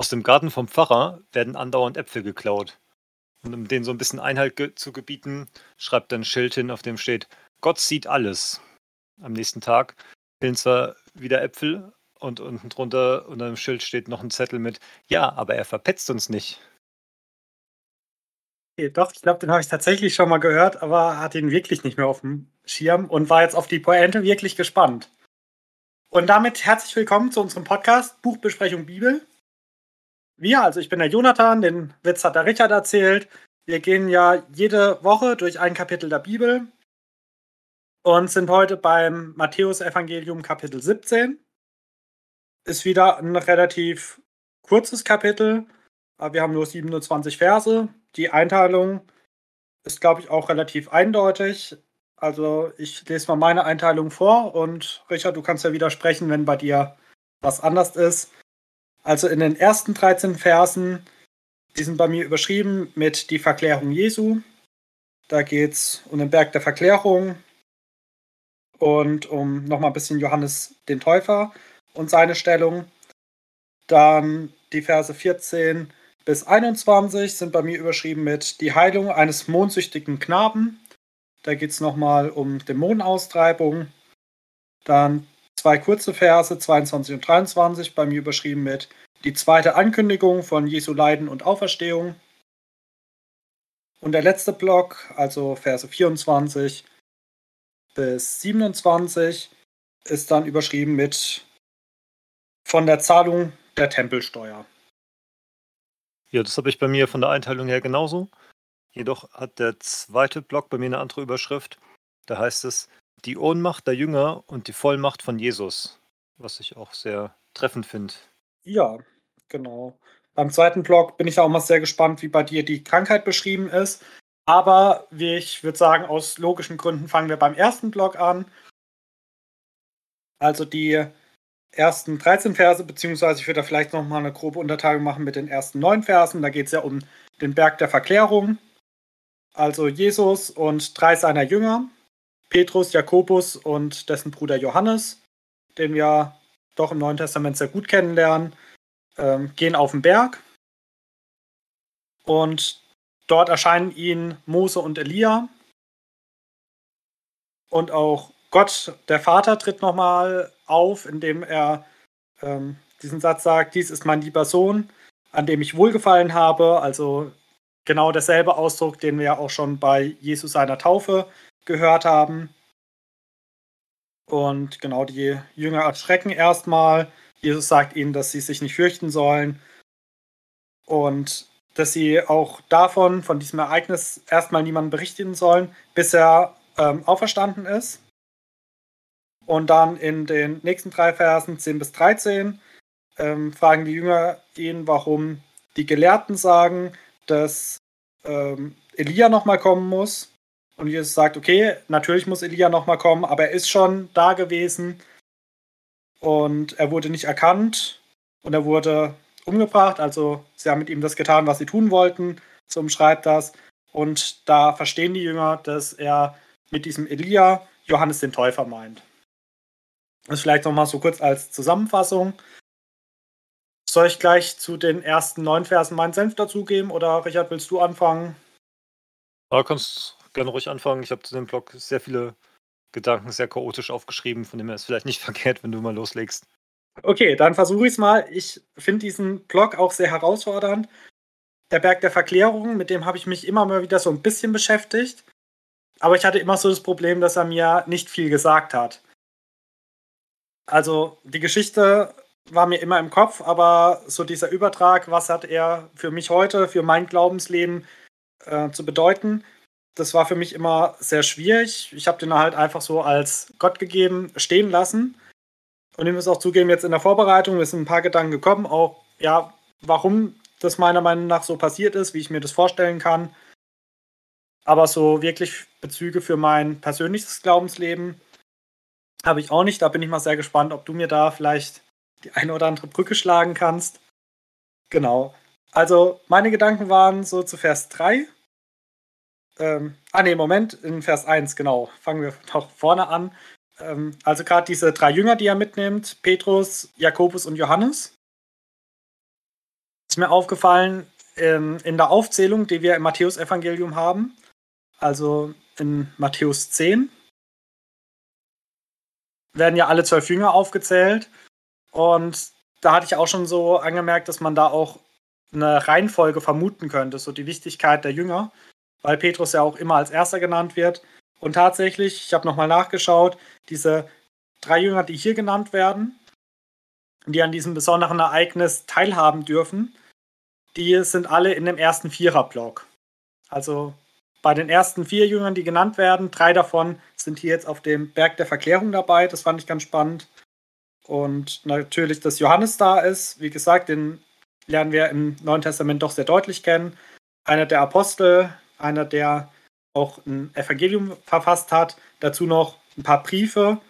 Aus dem Garten vom Pfarrer werden andauernd Äpfel geklaut. Und um denen so ein bisschen Einhalt ge zu gebieten, schreibt er ein Schild hin, auf dem steht: Gott sieht alles. Am nächsten Tag fehlen zwar wieder Äpfel und unten drunter unter dem Schild steht noch ein Zettel mit: Ja, aber er verpetzt uns nicht. Doch, ich glaube, den habe ich tatsächlich schon mal gehört, aber hatte ihn wirklich nicht mehr auf dem Schirm und war jetzt auf die Pointe wirklich gespannt. Und damit herzlich willkommen zu unserem Podcast Buchbesprechung Bibel. Wir, also ich bin der Jonathan, den Witz hat der Richard erzählt. Wir gehen ja jede Woche durch ein Kapitel der Bibel und sind heute beim Matthäus-Evangelium Kapitel 17. Ist wieder ein relativ kurzes Kapitel, aber wir haben nur 27 Verse. Die Einteilung ist, glaube ich, auch relativ eindeutig. Also ich lese mal meine Einteilung vor und Richard, du kannst ja widersprechen, wenn bei dir was anders ist. Also in den ersten 13 Versen, die sind bei mir überschrieben mit die Verklärung Jesu. Da geht es um den Berg der Verklärung und um nochmal ein bisschen Johannes den Täufer und seine Stellung. Dann die Verse 14 bis 21 sind bei mir überschrieben mit die Heilung eines mondsüchtigen Knaben. Da geht es nochmal um Dämonenaustreibung. Dann zwei kurze Verse, 22 und 23, bei mir überschrieben mit die zweite Ankündigung von Jesu Leiden und Auferstehung. Und der letzte Block, also Verse 24 bis 27, ist dann überschrieben mit von der Zahlung der Tempelsteuer. Ja, das habe ich bei mir von der Einteilung her genauso. Jedoch hat der zweite Block bei mir eine andere Überschrift. Da heißt es die Ohnmacht der Jünger und die Vollmacht von Jesus, was ich auch sehr treffend finde. Ja, genau. Beim zweiten Blog bin ich auch mal sehr gespannt, wie bei dir die Krankheit beschrieben ist. Aber wie ich würde sagen, aus logischen Gründen fangen wir beim ersten Blog an. Also die ersten 13 Verse, beziehungsweise ich würde da vielleicht nochmal eine grobe Unterteilung machen mit den ersten neun Versen. Da geht es ja um den Berg der Verklärung. Also Jesus und drei seiner Jünger. Petrus, Jakobus und dessen Bruder Johannes, den wir doch im Neuen Testament sehr gut kennenlernen, ähm, gehen auf den Berg. Und dort erscheinen ihnen Mose und Elia. Und auch Gott, der Vater, tritt nochmal auf, indem er ähm, diesen Satz sagt, dies ist mein lieber Sohn, an dem ich wohlgefallen habe. Also genau derselbe Ausdruck, den wir ja auch schon bei Jesus seiner Taufe gehört haben. Und genau, die Jünger erschrecken erstmal. Jesus sagt ihnen, dass sie sich nicht fürchten sollen. Und dass sie auch davon, von diesem Ereignis, erstmal niemandem berichten sollen, bis er ähm, auferstanden ist. Und dann in den nächsten drei Versen, 10 bis 13, ähm, fragen die Jünger ihn, warum die Gelehrten sagen, dass ähm, Elia nochmal kommen muss. Und Jesus sagt, okay, natürlich muss Elia nochmal kommen, aber er ist schon da gewesen und er wurde nicht erkannt und er wurde umgebracht. Also sie haben mit ihm das getan, was sie tun wollten, so umschreibt das. Und da verstehen die Jünger, dass er mit diesem Elia Johannes den Täufer meint. Das vielleicht nochmal so kurz als Zusammenfassung. Soll ich gleich zu den ersten neun Versen meinen Senf dazugeben oder Richard, willst du anfangen? Ja, kannst gerne ruhig anfangen. Ich habe zu dem Blog sehr viele Gedanken sehr chaotisch aufgeschrieben, von dem her ist vielleicht nicht verkehrt, wenn du mal loslegst. Okay, dann versuche ich es mal. Ich finde diesen Blog auch sehr herausfordernd. Der Berg der Verklärung, mit dem habe ich mich immer mal wieder so ein bisschen beschäftigt. Aber ich hatte immer so das Problem, dass er mir nicht viel gesagt hat. Also die Geschichte war mir immer im Kopf, aber so dieser Übertrag, was hat er für mich heute, für mein Glaubensleben äh, zu bedeuten, das war für mich immer sehr schwierig. Ich habe den halt einfach so als Gott gegeben stehen lassen. Und ich muss auch zugeben, jetzt in der Vorbereitung mir sind ein paar Gedanken gekommen, auch ja, warum das meiner Meinung nach so passiert ist, wie ich mir das vorstellen kann. Aber so wirklich Bezüge für mein persönliches Glaubensleben habe ich auch nicht. Da bin ich mal sehr gespannt, ob du mir da vielleicht die eine oder andere Brücke schlagen kannst. Genau. Also meine Gedanken waren so zu Vers 3. Ähm, ah ne, Moment, in Vers 1, genau. Fangen wir noch vorne an. Ähm, also gerade diese drei Jünger, die er mitnimmt, Petrus, Jakobus und Johannes. ist mir aufgefallen, ähm, in der Aufzählung, die wir im Matthäus-Evangelium haben, also in Matthäus 10, werden ja alle zwölf Jünger aufgezählt. Und da hatte ich auch schon so angemerkt, dass man da auch eine Reihenfolge vermuten könnte, so die Wichtigkeit der Jünger, weil Petrus ja auch immer als erster genannt wird. Und tatsächlich, ich habe nochmal nachgeschaut, diese drei Jünger, die hier genannt werden, die an diesem besonderen Ereignis teilhaben dürfen, die sind alle in dem ersten Viererblock. Also bei den ersten vier Jüngern, die genannt werden, drei davon sind hier jetzt auf dem Berg der Verklärung dabei. Das fand ich ganz spannend. Und natürlich, dass Johannes da ist. Wie gesagt, den lernen wir im Neuen Testament doch sehr deutlich kennen. Einer der Apostel, einer, der auch ein Evangelium verfasst hat. Dazu noch ein paar Briefe.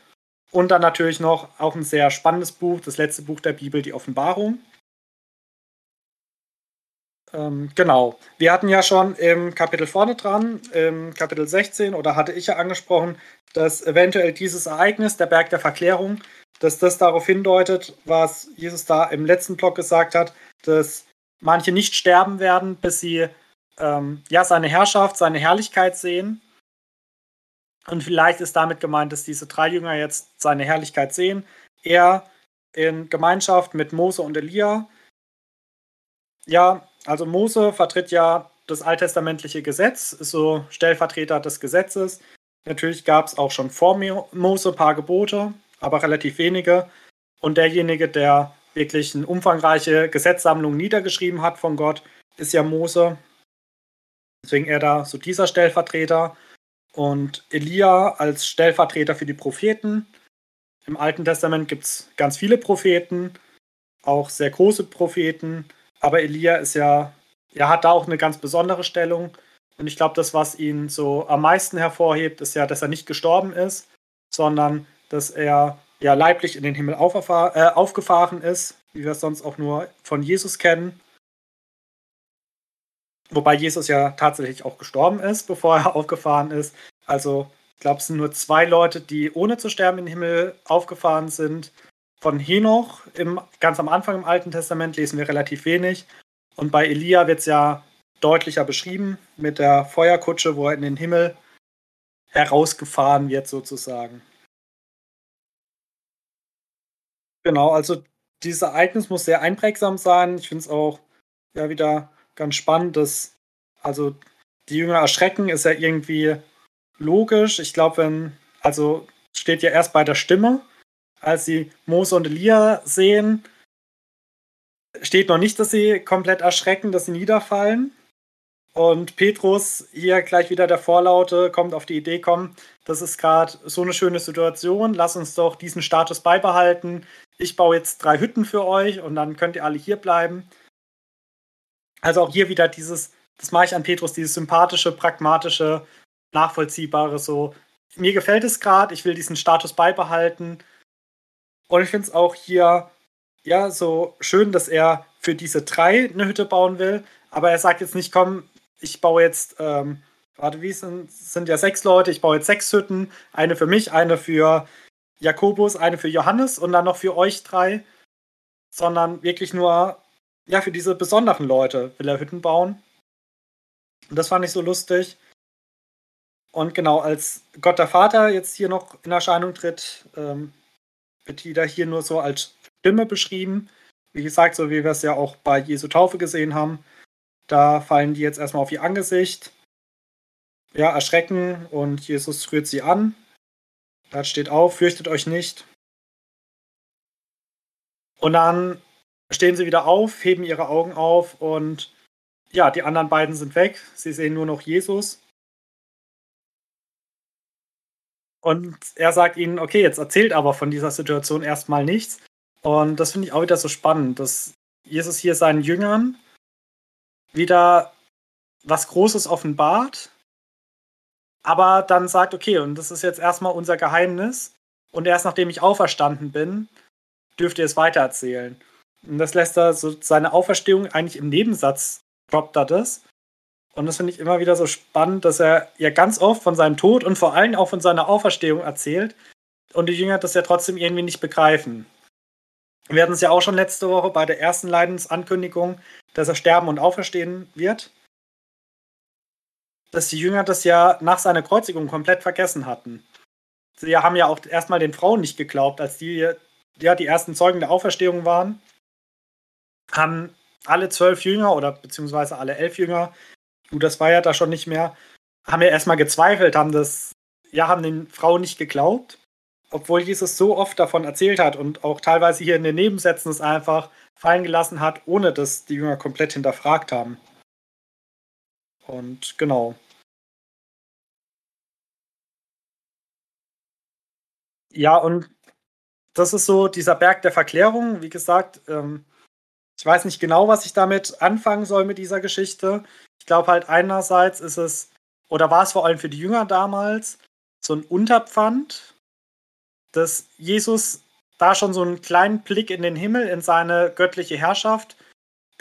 Und dann natürlich noch auch ein sehr spannendes Buch, das letzte Buch der Bibel, die Offenbarung. Ähm, genau. Wir hatten ja schon im Kapitel vorne dran, im Kapitel 16, oder hatte ich ja angesprochen, dass eventuell dieses Ereignis, der Berg der Verklärung, dass das darauf hindeutet, was Jesus da im letzten Block gesagt hat, dass manche nicht sterben werden, bis sie ähm, ja seine Herrschaft, seine Herrlichkeit sehen. Und vielleicht ist damit gemeint, dass diese drei Jünger jetzt seine Herrlichkeit sehen. Er in Gemeinschaft mit Mose und Elia. Ja, also Mose vertritt ja das alttestamentliche Gesetz, ist so Stellvertreter des Gesetzes. Natürlich gab es auch schon vor Mose ein paar Gebote, aber relativ wenige. Und derjenige, der wirklich eine umfangreiche Gesetzsammlung niedergeschrieben hat von Gott, ist ja Mose. Deswegen er da so dieser Stellvertreter. Und Elia als Stellvertreter für die Propheten. Im Alten Testament gibt es ganz viele Propheten, auch sehr große Propheten. Aber Elia ist ja, er hat da auch eine ganz besondere Stellung. Und ich glaube, das, was ihn so am meisten hervorhebt, ist ja, dass er nicht gestorben ist, sondern dass er ja leiblich in den Himmel äh, aufgefahren ist, wie wir es sonst auch nur von Jesus kennen. Wobei Jesus ja tatsächlich auch gestorben ist, bevor er aufgefahren ist. Also, ich glaube, es sind nur zwei Leute, die ohne zu sterben in den Himmel aufgefahren sind von Henoch im, ganz am Anfang im Alten Testament lesen wir relativ wenig. Und bei Elia wird es ja deutlicher beschrieben mit der Feuerkutsche, wo er in den Himmel herausgefahren wird, sozusagen. Genau, also dieses Ereignis muss sehr einprägsam sein. Ich finde es auch ja wieder ganz spannend, dass also die Jünger erschrecken, ist ja irgendwie logisch. Ich glaube, wenn, also steht ja erst bei der Stimme, als sie Mose und Elia sehen, steht noch nicht, dass sie komplett erschrecken, dass sie niederfallen. Und Petrus, hier gleich wieder der Vorlaute, kommt auf die Idee, kommen, das ist gerade so eine schöne Situation, lass uns doch diesen Status beibehalten. Ich baue jetzt drei Hütten für euch und dann könnt ihr alle hier bleiben. Also auch hier wieder dieses, das mache ich an Petrus, dieses sympathische, pragmatische, nachvollziehbare, so, mir gefällt es gerade, ich will diesen Status beibehalten und ich finde es auch hier ja so schön, dass er für diese drei eine Hütte bauen will. Aber er sagt jetzt nicht, komm, ich baue jetzt, ähm, warte, wie sind, sind ja sechs Leute, ich baue jetzt sechs Hütten. Eine für mich, eine für Jakobus, eine für Johannes und dann noch für euch drei. Sondern wirklich nur, ja, für diese besonderen Leute will er Hütten bauen. Und das fand ich so lustig. Und genau, als Gott der Vater jetzt hier noch in Erscheinung tritt, ähm, wird da hier nur so als Stimme beschrieben. Wie gesagt, so wie wir es ja auch bei Jesu Taufe gesehen haben. Da fallen die jetzt erstmal auf ihr Angesicht, ja, erschrecken und Jesus rührt sie an. Da steht auf, fürchtet euch nicht. Und dann stehen sie wieder auf, heben ihre Augen auf und ja, die anderen beiden sind weg. Sie sehen nur noch Jesus. Und er sagt ihnen, okay, jetzt erzählt aber von dieser Situation erstmal nichts. Und das finde ich auch wieder so spannend, dass Jesus hier seinen Jüngern wieder was Großes offenbart, aber dann sagt, okay, und das ist jetzt erstmal unser Geheimnis. Und erst nachdem ich auferstanden bin, dürft ihr es weitererzählen. Und das lässt er so seine Auferstehung eigentlich im Nebensatz droppt er das. Und das finde ich immer wieder so spannend, dass er ja ganz oft von seinem Tod und vor allem auch von seiner Auferstehung erzählt und die Jünger das ja trotzdem irgendwie nicht begreifen. Wir hatten es ja auch schon letzte Woche bei der ersten Leidensankündigung, dass er sterben und auferstehen wird. Dass die Jünger das ja nach seiner Kreuzigung komplett vergessen hatten. Sie haben ja auch erstmal den Frauen nicht geglaubt, als die ja die ersten Zeugen der Auferstehung waren. Haben alle zwölf Jünger oder beziehungsweise alle elf Jünger, du, das war ja da schon nicht mehr, haben ja erstmal gezweifelt, haben das, ja, haben den Frauen nicht geglaubt obwohl Jesus so oft davon erzählt hat und auch teilweise hier in den Nebensätzen es einfach fallen gelassen hat, ohne dass die Jünger komplett hinterfragt haben. Und genau. Ja, und das ist so dieser Berg der Verklärung. Wie gesagt, ähm, ich weiß nicht genau, was ich damit anfangen soll mit dieser Geschichte. Ich glaube halt einerseits ist es, oder war es vor allem für die Jünger damals, so ein Unterpfand, dass Jesus da schon so einen kleinen Blick in den Himmel, in seine göttliche Herrschaft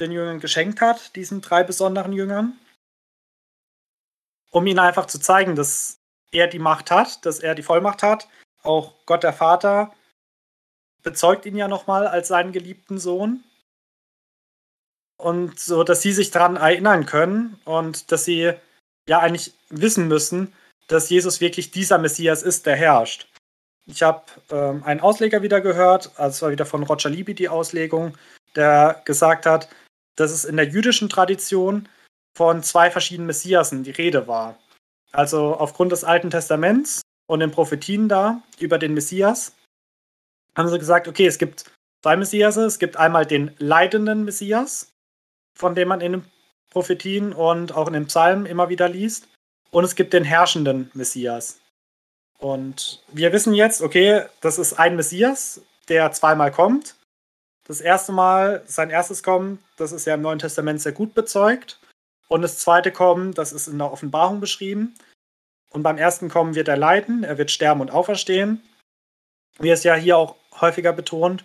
den Jüngern geschenkt hat, diesen drei besonderen Jüngern, um ihnen einfach zu zeigen, dass er die Macht hat, dass er die Vollmacht hat. Auch Gott der Vater bezeugt ihn ja nochmal als seinen geliebten Sohn. Und so, dass sie sich daran erinnern können und dass sie ja eigentlich wissen müssen, dass Jesus wirklich dieser Messias ist, der herrscht. Ich habe ähm, einen Ausleger wieder gehört, also es war wieder von Roger Libby die Auslegung, der gesagt hat, dass es in der jüdischen Tradition von zwei verschiedenen Messiasen die Rede war. Also aufgrund des Alten Testaments und den Prophetien da über den Messias haben sie gesagt, okay, es gibt zwei Messiase. Es gibt einmal den leidenden Messias, von dem man in den Prophetien und auch in den Psalmen immer wieder liest. Und es gibt den herrschenden Messias. Und wir wissen jetzt, okay, das ist ein Messias, der zweimal kommt. Das erste Mal, sein erstes Kommen, das ist ja im Neuen Testament sehr gut bezeugt. Und das zweite Kommen, das ist in der Offenbarung beschrieben. Und beim ersten Kommen wird er leiden, er wird sterben und auferstehen. Wie es ja hier auch häufiger betont.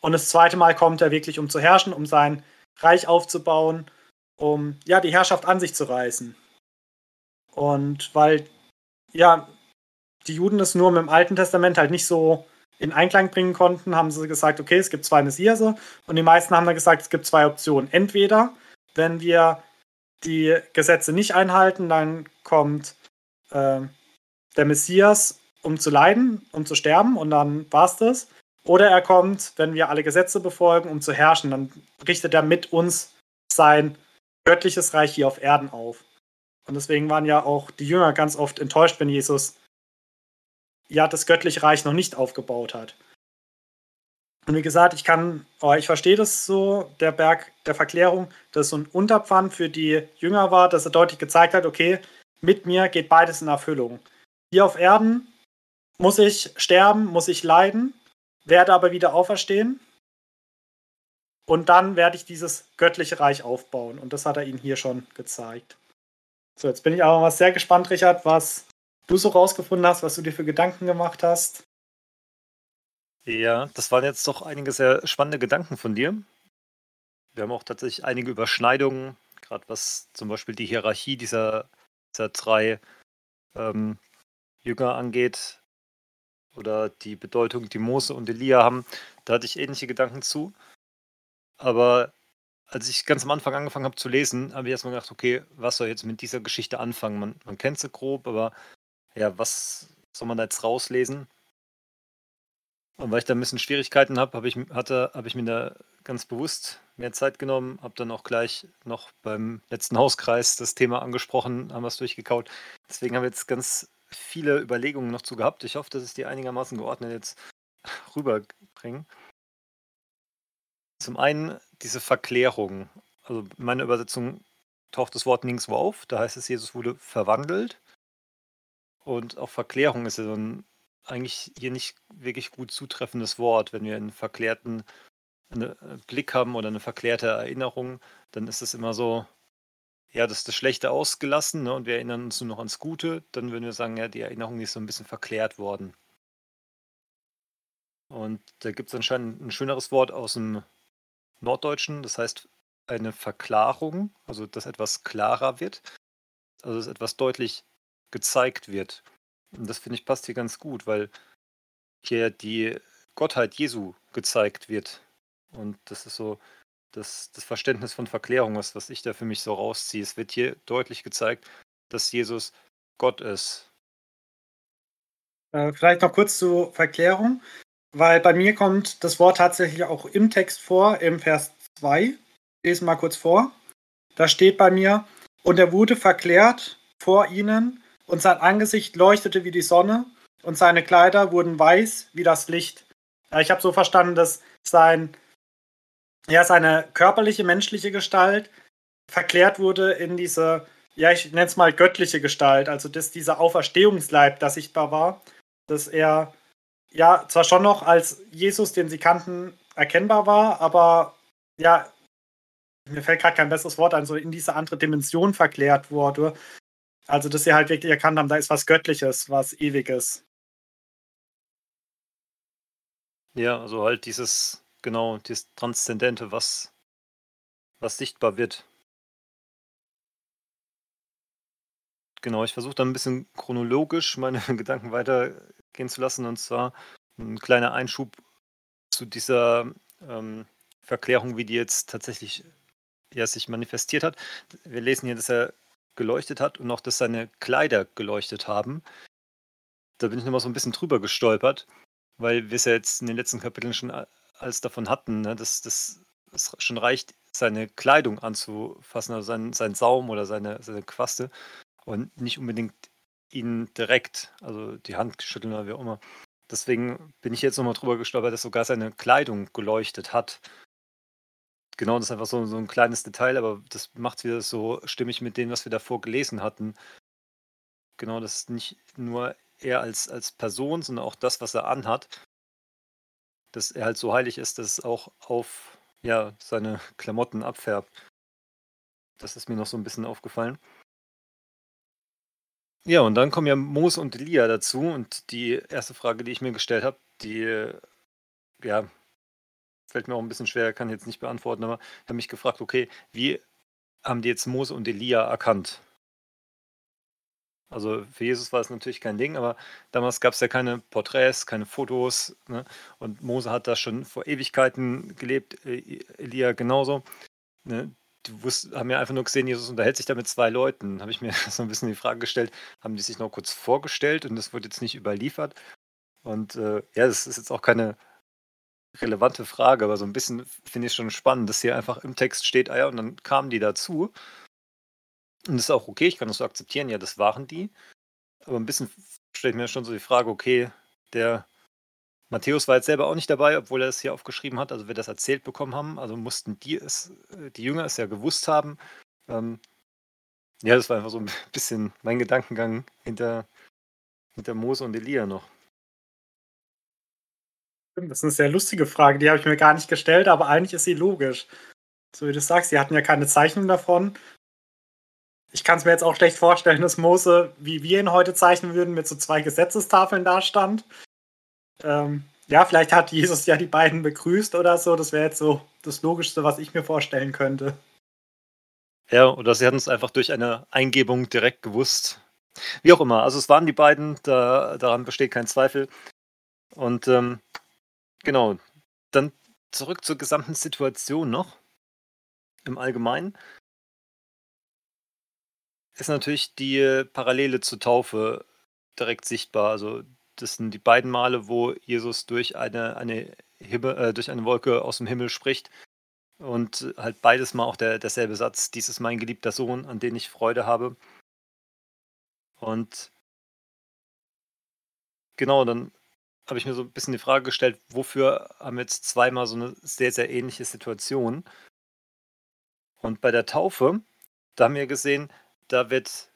Und das zweite Mal kommt er wirklich, um zu herrschen, um sein Reich aufzubauen, um ja die Herrschaft an sich zu reißen. Und weil ja die Juden es nur mit dem Alten Testament halt nicht so in Einklang bringen konnten, haben sie gesagt, okay, es gibt zwei Messiase. Und die meisten haben dann gesagt, es gibt zwei Optionen. Entweder, wenn wir die Gesetze nicht einhalten, dann kommt äh, der Messias, um zu leiden, um zu sterben, und dann war es das. Oder er kommt, wenn wir alle Gesetze befolgen, um zu herrschen. Dann richtet er mit uns sein göttliches Reich hier auf Erden auf. Und deswegen waren ja auch die Jünger ganz oft enttäuscht, wenn Jesus ja das göttliche Reich noch nicht aufgebaut hat. Und wie gesagt, ich kann, oh, ich verstehe das so, der Berg der Verklärung, dass so ein Unterpfand für die Jünger war, dass er deutlich gezeigt hat, okay, mit mir geht beides in Erfüllung. Hier auf Erden muss ich sterben, muss ich leiden, werde aber wieder auferstehen. Und dann werde ich dieses göttliche Reich aufbauen. Und das hat er ihnen hier schon gezeigt. So, jetzt bin ich aber mal sehr gespannt, Richard, was du so rausgefunden hast, was du dir für Gedanken gemacht hast. Ja, das waren jetzt doch einige sehr spannende Gedanken von dir. Wir haben auch tatsächlich einige Überschneidungen, gerade was zum Beispiel die Hierarchie dieser, dieser drei ähm, Jünger angeht oder die Bedeutung, die Mose und Elia haben. Da hatte ich ähnliche Gedanken zu. Aber als ich ganz am Anfang angefangen habe zu lesen, habe ich erstmal gedacht, okay, was soll jetzt mit dieser Geschichte anfangen? Man, man kennt sie grob, aber ja, was soll man da jetzt rauslesen? Und weil ich da ein bisschen Schwierigkeiten habe, habe ich, habe ich mir da ganz bewusst mehr Zeit genommen, habe dann auch gleich noch beim letzten Hauskreis das Thema angesprochen, haben wir es durchgekaut. Deswegen haben wir jetzt ganz viele Überlegungen noch zu gehabt. Ich hoffe, dass ich die einigermaßen geordnet jetzt rüberbringe. Zum einen diese Verklärung. Also in meiner Übersetzung taucht das Wort nirgendwo auf. Da heißt es, Jesus wurde verwandelt. Und auch Verklärung ist ja so ein eigentlich hier nicht wirklich gut zutreffendes Wort. Wenn wir einen verklärten eine, äh, Blick haben oder eine verklärte Erinnerung, dann ist es immer so, ja, das ist das Schlechte ausgelassen ne, und wir erinnern uns nur noch ans Gute. Dann würden wir sagen, ja, die Erinnerung ist so ein bisschen verklärt worden. Und da gibt es anscheinend ein schöneres Wort aus dem Norddeutschen, das heißt eine Verklarung, also dass etwas klarer wird, also dass etwas deutlich gezeigt wird. Und das finde ich passt hier ganz gut, weil hier die Gottheit Jesu gezeigt wird. Und das ist so das, das Verständnis von Verklärung, was, was ich da für mich so rausziehe. Es wird hier deutlich gezeigt, dass Jesus Gott ist. Äh, vielleicht noch kurz zur Verklärung, weil bei mir kommt das Wort tatsächlich auch im Text vor, im Vers 2. Ich lese mal kurz vor. Da steht bei mir, und er wurde verklärt vor ihnen, und sein Angesicht leuchtete wie die Sonne, und seine Kleider wurden weiß wie das Licht. Ich habe so verstanden, dass sein, ja, seine körperliche, menschliche Gestalt verklärt wurde in diese, ja, ich nenne es mal göttliche Gestalt, also dass dieser Auferstehungsleib da sichtbar war, dass er ja zwar schon noch als Jesus, den sie kannten, erkennbar war, aber ja, mir fällt gerade kein besseres Wort ein, so in diese andere Dimension verklärt wurde. Also, dass sie halt wirklich erkannt haben, da ist was Göttliches, was Ewiges. Ja, also halt dieses, genau, dieses Transzendente, was, was sichtbar wird. Genau, ich versuche da ein bisschen chronologisch meine Gedanken weitergehen zu lassen. Und zwar ein kleiner Einschub zu dieser ähm, Verklärung, wie die jetzt tatsächlich ja, sich manifestiert hat. Wir lesen hier, dass er geleuchtet hat und auch, dass seine Kleider geleuchtet haben. Da bin ich nochmal so ein bisschen drüber gestolpert, weil wir es ja jetzt in den letzten Kapiteln schon alles davon hatten, ne, dass das schon reicht, seine Kleidung anzufassen, also seinen, seinen Saum oder seine, seine Quaste und nicht unbedingt ihn direkt, also die Hand schütteln oder wie auch immer. Deswegen bin ich jetzt nochmal drüber gestolpert, dass sogar seine Kleidung geleuchtet hat. Genau, das ist einfach so, so ein kleines Detail, aber das macht es wieder so stimmig mit dem, was wir davor gelesen hatten. Genau, das ist nicht nur er als, als Person, sondern auch das, was er anhat. Dass er halt so heilig ist, dass es auch auf ja, seine Klamotten abfärbt. Das ist mir noch so ein bisschen aufgefallen. Ja, und dann kommen ja Mose und Elia dazu und die erste Frage, die ich mir gestellt habe, die ja, fällt mir auch ein bisschen schwer, kann ich jetzt nicht beantworten, aber ich habe mich gefragt, okay, wie haben die jetzt Mose und Elia erkannt? Also für Jesus war es natürlich kein Ding, aber damals gab es ja keine Porträts, keine Fotos. Ne? Und Mose hat da schon vor Ewigkeiten gelebt, e-, Elia genauso. Ne? Die wussten, haben ja einfach nur gesehen, Jesus unterhält sich da mit zwei Leuten. Habe ich mir so ein bisschen die Frage gestellt, haben die sich noch kurz vorgestellt und das wurde jetzt nicht überliefert? Und äh, ja, das ist jetzt auch keine relevante Frage, aber so ein bisschen finde ich schon spannend, dass hier einfach im Text steht, ah ja, und dann kamen die dazu. Und das ist auch okay, ich kann das so akzeptieren, ja, das waren die. Aber ein bisschen stelle ich mir schon so die Frage, okay, der Matthäus war jetzt selber auch nicht dabei, obwohl er es hier aufgeschrieben hat, also wir das erzählt bekommen haben, also mussten die es, äh, die Jünger es ja gewusst haben. Ähm, ja, das war einfach so ein bisschen mein Gedankengang hinter, hinter Mose und Elia noch. Das ist eine sehr lustige Frage, die habe ich mir gar nicht gestellt, aber eigentlich ist sie logisch. So wie du sagst, sie hatten ja keine Zeichnung davon. Ich kann es mir jetzt auch schlecht vorstellen, dass Mose, wie wir ihn heute zeichnen würden, mit so zwei Gesetzestafeln dastand. Ähm, ja, vielleicht hat Jesus ja die beiden begrüßt oder so. Das wäre jetzt so das Logischste, was ich mir vorstellen könnte. Ja, oder sie hatten es einfach durch eine Eingebung direkt gewusst. Wie auch immer, also es waren die beiden, da, daran besteht kein Zweifel. Und ähm, Genau. Dann zurück zur gesamten Situation noch. Im Allgemeinen ist natürlich die Parallele zur Taufe direkt sichtbar. Also das sind die beiden Male, wo Jesus durch eine, eine, Himmel, äh, durch eine Wolke aus dem Himmel spricht. Und halt beides mal auch der, derselbe Satz, dies ist mein geliebter Sohn, an den ich Freude habe. Und genau, dann habe ich mir so ein bisschen die Frage gestellt, wofür haben wir jetzt zweimal so eine sehr, sehr ähnliche Situation? Und bei der Taufe, da haben wir gesehen, da wird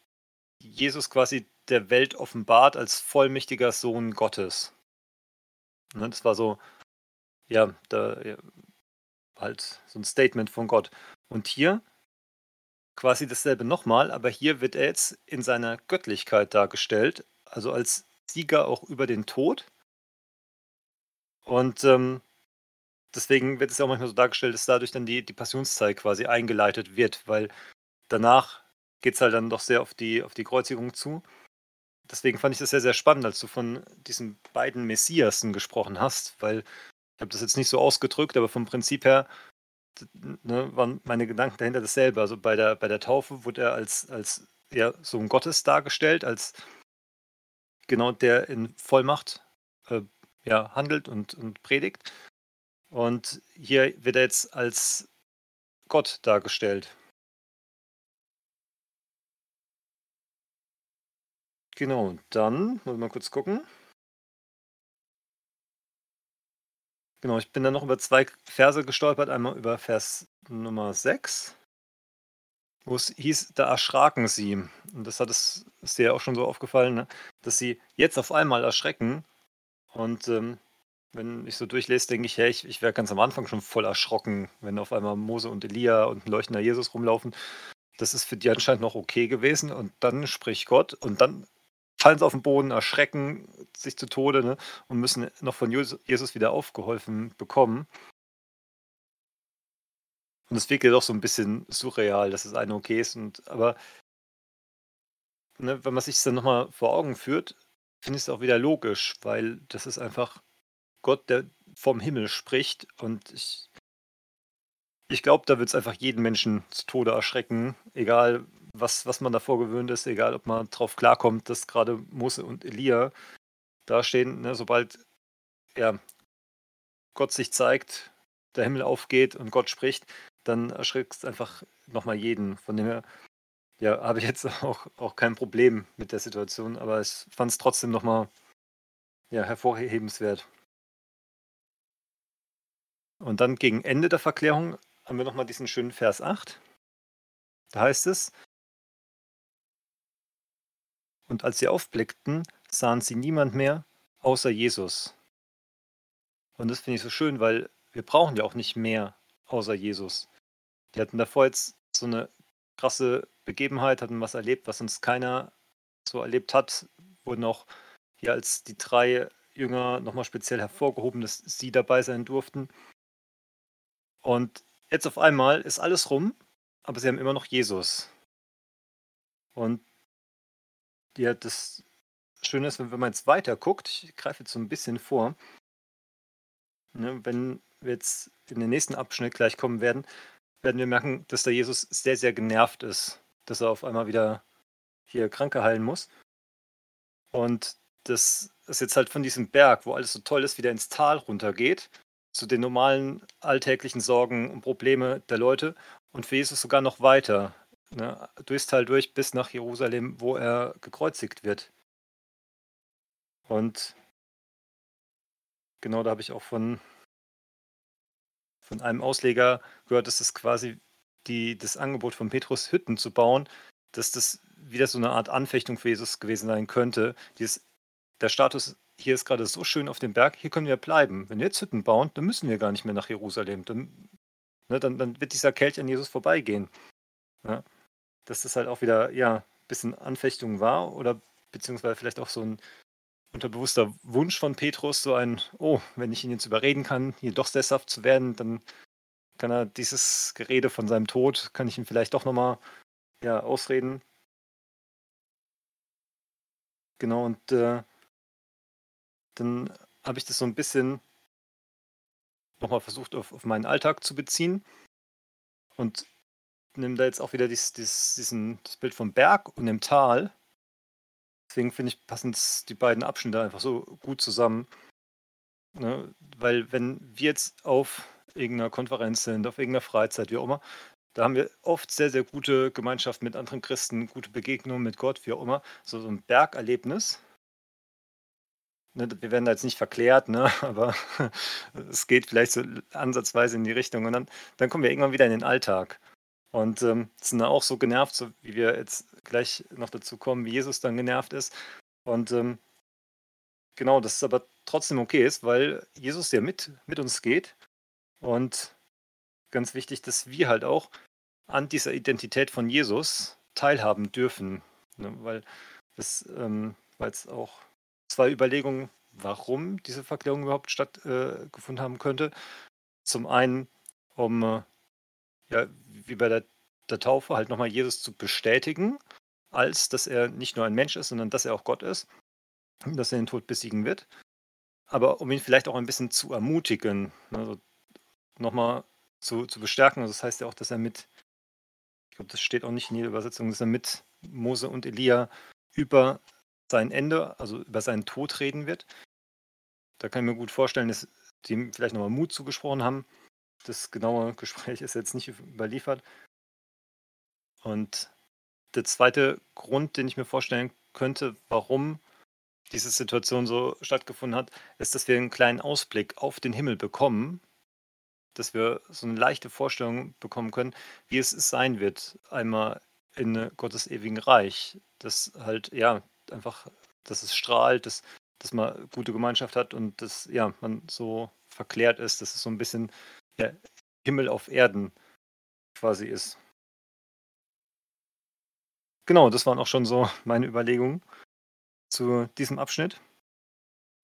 Jesus quasi der Welt offenbart als vollmächtiger Sohn Gottes. Ne, das war so, ja, da ja, halt so ein Statement von Gott. Und hier quasi dasselbe nochmal, aber hier wird er jetzt in seiner Göttlichkeit dargestellt, also als Sieger auch über den Tod und ähm, deswegen wird es ja auch manchmal so dargestellt, dass dadurch dann die, die Passionszeit quasi eingeleitet wird, weil danach geht es halt dann doch sehr auf die, auf die Kreuzigung zu. Deswegen fand ich das sehr, sehr spannend, als du von diesen beiden Messiasen gesprochen hast, weil Ich habe das jetzt nicht so ausgedrückt, aber vom Prinzip her ne, waren meine Gedanken dahinter dasselbe. Also bei der, bei der Taufe wurde er als, als ja, Sohn Gottes dargestellt, als genau der in Vollmacht äh, ja, handelt und, und predigt. Und hier wird er jetzt als Gott dargestellt. Genau, dann, muss mal kurz gucken. Genau, ich bin dann noch über zwei Verse gestolpert. Einmal über Vers Nummer 6, wo es hieß, da erschraken sie. Und das hat es, ist dir ja auch schon so aufgefallen, ne? dass sie jetzt auf einmal erschrecken. Und ähm, wenn ich so durchlese, denke ich, hey, ich, ich wäre ganz am Anfang schon voll erschrocken, wenn auf einmal Mose und Elia und ein leuchtender Jesus rumlaufen. Das ist für die anscheinend noch okay gewesen. Und dann spricht Gott und dann fallen sie auf den Boden, erschrecken sich zu Tode ne, und müssen noch von Jesus wieder aufgeholfen bekommen. Und es wirkt ja doch so ein bisschen surreal, dass es eine okay ist. Und, aber ne, wenn man sich es dann nochmal vor Augen führt, finde ich es auch wieder logisch, weil das ist einfach Gott, der vom Himmel spricht. Und ich, ich glaube, da wird es einfach jeden Menschen zu Tode erschrecken, egal was, was man davor gewöhnt ist, egal ob man drauf klarkommt, dass gerade Mose und Elia dastehen, ne, sobald ja, Gott sich zeigt, der Himmel aufgeht und Gott spricht, dann erschreckt es einfach nochmal jeden. Von dem her, ja, habe ich jetzt auch, auch kein Problem mit der Situation, aber ich fand es trotzdem nochmal ja, hervorhebenswert. Und dann gegen Ende der Verklärung haben wir nochmal diesen schönen Vers 8. Da heißt es, und als sie aufblickten, sahen sie niemand mehr außer Jesus. Und das finde ich so schön, weil wir brauchen ja auch nicht mehr außer Jesus. Die hatten davor jetzt so eine krasse Begebenheit, hatten was erlebt, was uns keiner so erlebt hat, wurden auch hier als die drei Jünger nochmal speziell hervorgehoben, dass sie dabei sein durften. Und jetzt auf einmal ist alles rum, aber sie haben immer noch Jesus. Und ja, das Schöne ist, wenn, man jetzt weiter guckt, ich greife jetzt so ein bisschen vor, ne, wenn wir jetzt in den nächsten Abschnitt gleich kommen werden, werden wir merken, dass der Jesus sehr, sehr genervt ist, dass er auf einmal wieder hier Kranke heilen muss. Und das ist jetzt halt von diesem Berg, wo alles so toll ist, wieder ins Tal runtergeht, zu den normalen alltäglichen Sorgen und Probleme der Leute und für Jesus sogar noch weiter ne, durchs Tal durch bis nach Jerusalem, wo er gekreuzigt wird. Und genau da habe ich auch von, von einem Ausleger gehört, dass es quasi die, das Angebot von Petrus, Hütten zu bauen, dass das wieder so eine Art Anfechtung für Jesus gewesen sein könnte. Dieses, der Status hier ist gerade so schön auf dem Berg, hier können wir bleiben. Wenn wir jetzt Hütten bauen, dann müssen wir gar nicht mehr nach Jerusalem. Dann, ne, dann, dann wird dieser Kelch an Jesus vorbeigehen. Ja dass das halt auch wieder, ja, ein bisschen Anfechtung war oder beziehungsweise vielleicht auch so ein unterbewusster Wunsch von Petrus, so ein, oh, wenn ich ihn jetzt überreden kann, hier doch sesshaft zu werden, dann kann er dieses Gerede von seinem Tod, kann ich ihm vielleicht doch nochmal ja, ausreden. Genau, und äh, dann habe ich das so ein bisschen nochmal versucht, auf, auf meinen Alltag zu beziehen. Und nehme da jetzt auch wieder dies, dies, diesen, das Bild vom Berg und dem Tal. Deswegen finde ich, passen die beiden Abschnitte einfach so gut zusammen. Ne? Weil wenn wir jetzt auf irgendeiner Konferenz sind, auf irgendeiner Freizeit, wie auch immer, da haben wir oft sehr, sehr gute Gemeinschaft mit anderen Christen, gute Begegnungen mit Gott, wie auch immer. So, so ein Bergerlebnis. Ne, wir werden da jetzt nicht verklärt, ne, aber es geht vielleicht so ansatzweise in die Richtung. Und dann, dann kommen wir irgendwann wieder in den Alltag. Und ähm, sind da auch so genervt, so wie wir jetzt gleich noch dazu kommen, wie Jesus dann genervt ist. Und ähm, genau, das ist aber trotzdem okay ist, weil Jesus ja mit, mit uns geht. Und ganz wichtig, dass wir halt auch an dieser Identität von Jesus teilhaben dürfen. Ne? Weil es ähm, auch zwei Überlegungen, warum diese Verklärung überhaupt stattgefunden äh, haben könnte. Zum einen, um äh, ja, wie bei der, der Taufe, halt nochmal Jesus zu bestätigen, als dass er nicht nur ein Mensch ist, sondern dass er auch Gott ist, dass er den Tod besiegen wird. aber um ihn vielleicht auch ein bisschen zu ermutigen, also nochmal zu, zu bestärken. Also das heißt ja auch, dass er mit, ich glaube, das steht auch nicht in jeder Übersetzung, dass er mit Mose und Elia über sein Ende, also über seinen Tod reden wird. Da kann ich mir gut vorstellen, dass die ihm vielleicht nochmal Mut zugesprochen haben. Das genaue Gespräch ist jetzt nicht überliefert. Und der zweite Grund, den ich mir vorstellen könnte, warum diese Situation so stattgefunden hat, ist, dass wir einen kleinen Ausblick auf den Himmel bekommen, dass wir so eine leichte Vorstellung bekommen können, wie es sein wird, einmal in Gottes ewigen Reich. Dass halt, ja, einfach, dass es strahlt, dass, dass man gute Gemeinschaft hat und dass, ja, man so verklärt ist, dass es so ein bisschen ja, Himmel auf Erden quasi ist. Genau, das waren auch schon so meine Überlegungen zu diesem Abschnitt.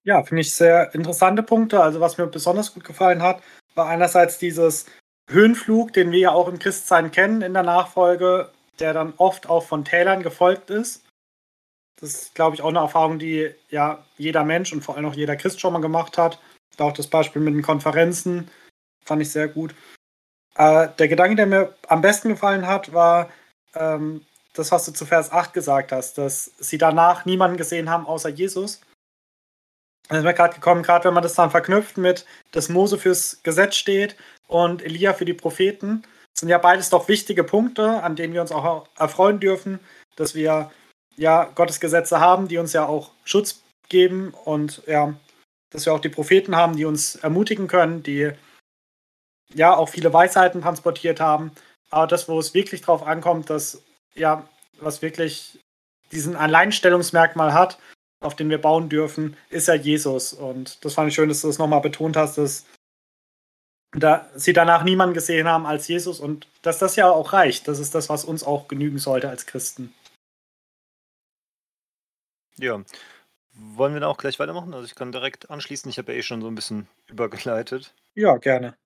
Ja, finde ich sehr interessante Punkte. Also was mir besonders gut gefallen hat, war einerseits dieses Höhenflug, den wir ja auch im Christsein kennen in der Nachfolge, der dann oft auch von Tälern gefolgt ist. Das ist, glaube ich, auch eine Erfahrung, die ja jeder Mensch und vor allem auch jeder Christ schon mal gemacht hat. Auch das Beispiel mit den Konferenzen fand ich sehr gut. Äh, der Gedanke, der mir am besten gefallen hat, war ähm, das, was du zu Vers 8 gesagt hast, dass sie danach niemanden gesehen haben außer Jesus. Das ist mir gerade gekommen, gerade wenn man das dann verknüpft mit, dass Mose fürs Gesetz steht und Elia für die Propheten, sind ja beides doch wichtige Punkte, an denen wir uns auch erfreuen dürfen, dass wir ja Gottes Gesetze haben, die uns ja auch Schutz geben und ja, dass wir auch die Propheten haben, die uns ermutigen können, die ja auch viele Weisheiten transportiert haben. Aber das, wo es wirklich drauf ankommt, dass ja, was wirklich diesen Alleinstellungsmerkmal hat, auf den wir bauen dürfen, ist ja Jesus. Und das fand ich schön, dass du das nochmal betont hast, dass da sie danach niemanden gesehen haben als Jesus und dass das ja auch reicht. Das ist das, was uns auch genügen sollte als Christen. Ja. Wollen wir dann auch gleich weitermachen? Also ich kann direkt anschließen. Ich habe ja eh schon so ein bisschen übergeleitet. Ja, gerne.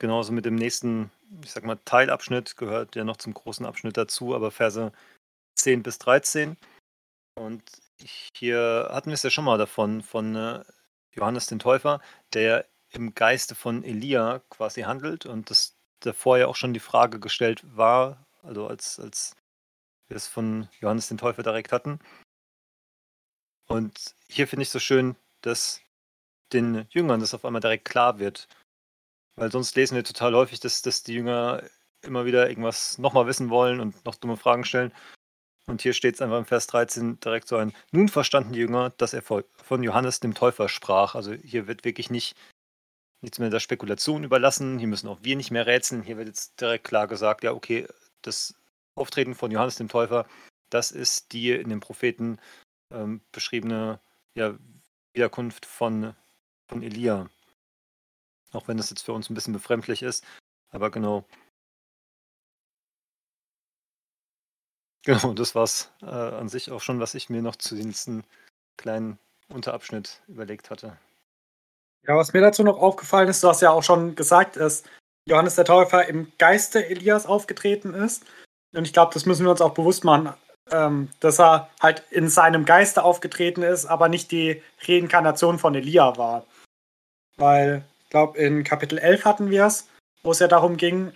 Genauso mit dem nächsten, ich sag mal, Teilabschnitt gehört ja noch zum großen Abschnitt dazu, aber Verse 10 bis 13. Und hier hatten wir es ja schon mal davon, von äh, Johannes den Täufer, der im Geiste von Elia quasi handelt und das davor ja auch schon die Frage gestellt war, also als, als wir es von Johannes den Täufer direkt hatten. Und hier finde ich so schön, dass den Jüngern das auf einmal direkt klar wird. Weil sonst lesen wir total häufig, dass, dass die Jünger immer wieder irgendwas nochmal wissen wollen und noch dumme Fragen stellen. Und hier steht es einfach im Vers 13 direkt so ein, nun verstanden die Jünger, dass er von Johannes dem Täufer sprach. Also hier wird wirklich nicht nichts mehr der Spekulation überlassen, hier müssen auch wir nicht mehr rätseln, hier wird jetzt direkt klar gesagt, ja okay, das Auftreten von Johannes dem Täufer, das ist die in den Propheten ähm, beschriebene ja, Wiederkunft von, von Elia. Auch wenn das jetzt für uns ein bisschen befremdlich ist, aber genau, Genau, das war's äh, an sich auch schon, was ich mir noch zu diesem kleinen Unterabschnitt überlegt hatte. Ja, was mir dazu noch aufgefallen ist, du hast ja auch schon gesagt, dass Johannes der Täufer im Geiste Elias aufgetreten ist. Und ich glaube, das müssen wir uns auch bewusst machen, ähm, dass er halt in seinem Geiste aufgetreten ist, aber nicht die Reinkarnation von Elia war. Weil, glaube, in Kapitel 11 hatten wir es, wo es ja darum ging,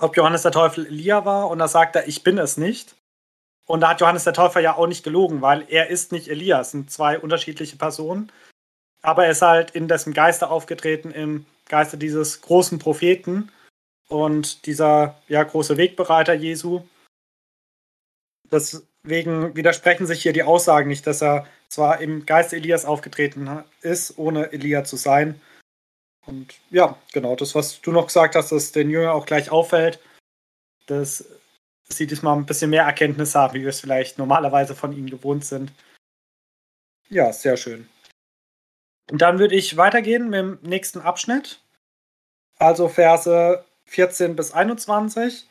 ob Johannes der Teufel Elia war und da sagt er, ich bin es nicht. Und da hat Johannes der Täufer ja auch nicht gelogen, weil er ist nicht Elia. Es sind zwei unterschiedliche Personen. Aber er ist halt in dessen Geiste aufgetreten, im Geiste dieses großen Propheten und dieser ja, große Wegbereiter Jesu. Deswegen widersprechen sich hier die Aussagen nicht, dass er zwar im Geiste Elias aufgetreten ist, ohne Elia zu sein, und ja, genau, das, was du noch gesagt hast, dass den Jüngern auch gleich auffällt, dass sie diesmal ein bisschen mehr Erkenntnis haben, wie wir es vielleicht normalerweise von ihnen gewohnt sind. Ja, sehr schön. Und dann würde ich weitergehen mit dem nächsten Abschnitt. Also Verse 14 bis 21.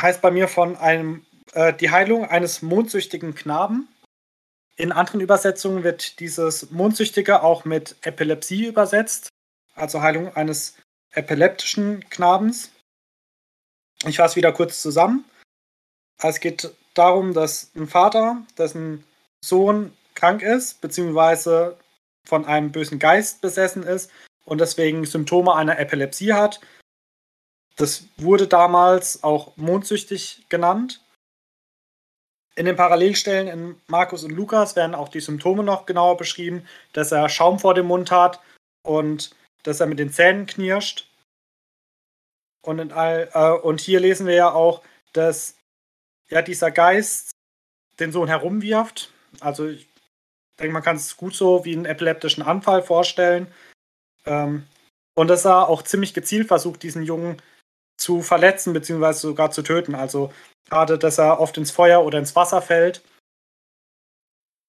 Heißt bei mir von einem äh, die Heilung eines mondsüchtigen Knaben. In anderen Übersetzungen wird dieses Mondsüchtige auch mit Epilepsie übersetzt, also Heilung eines epileptischen Knabens. Ich fasse wieder kurz zusammen. Es geht darum, dass ein Vater, dessen Sohn krank ist, beziehungsweise von einem bösen Geist besessen ist und deswegen Symptome einer Epilepsie hat. Das wurde damals auch mondsüchtig genannt. In den Parallelstellen in Markus und Lukas werden auch die Symptome noch genauer beschrieben, dass er Schaum vor dem Mund hat und dass er mit den Zähnen knirscht. Und, all, äh, und hier lesen wir ja auch, dass ja, dieser Geist den Sohn herumwirft. Also ich denke, man kann es gut so wie einen epileptischen Anfall vorstellen. Ähm, und dass er auch ziemlich gezielt versucht, diesen Jungen zu verletzen, beziehungsweise sogar zu töten. Also gerade, dass er oft ins Feuer oder ins Wasser fällt.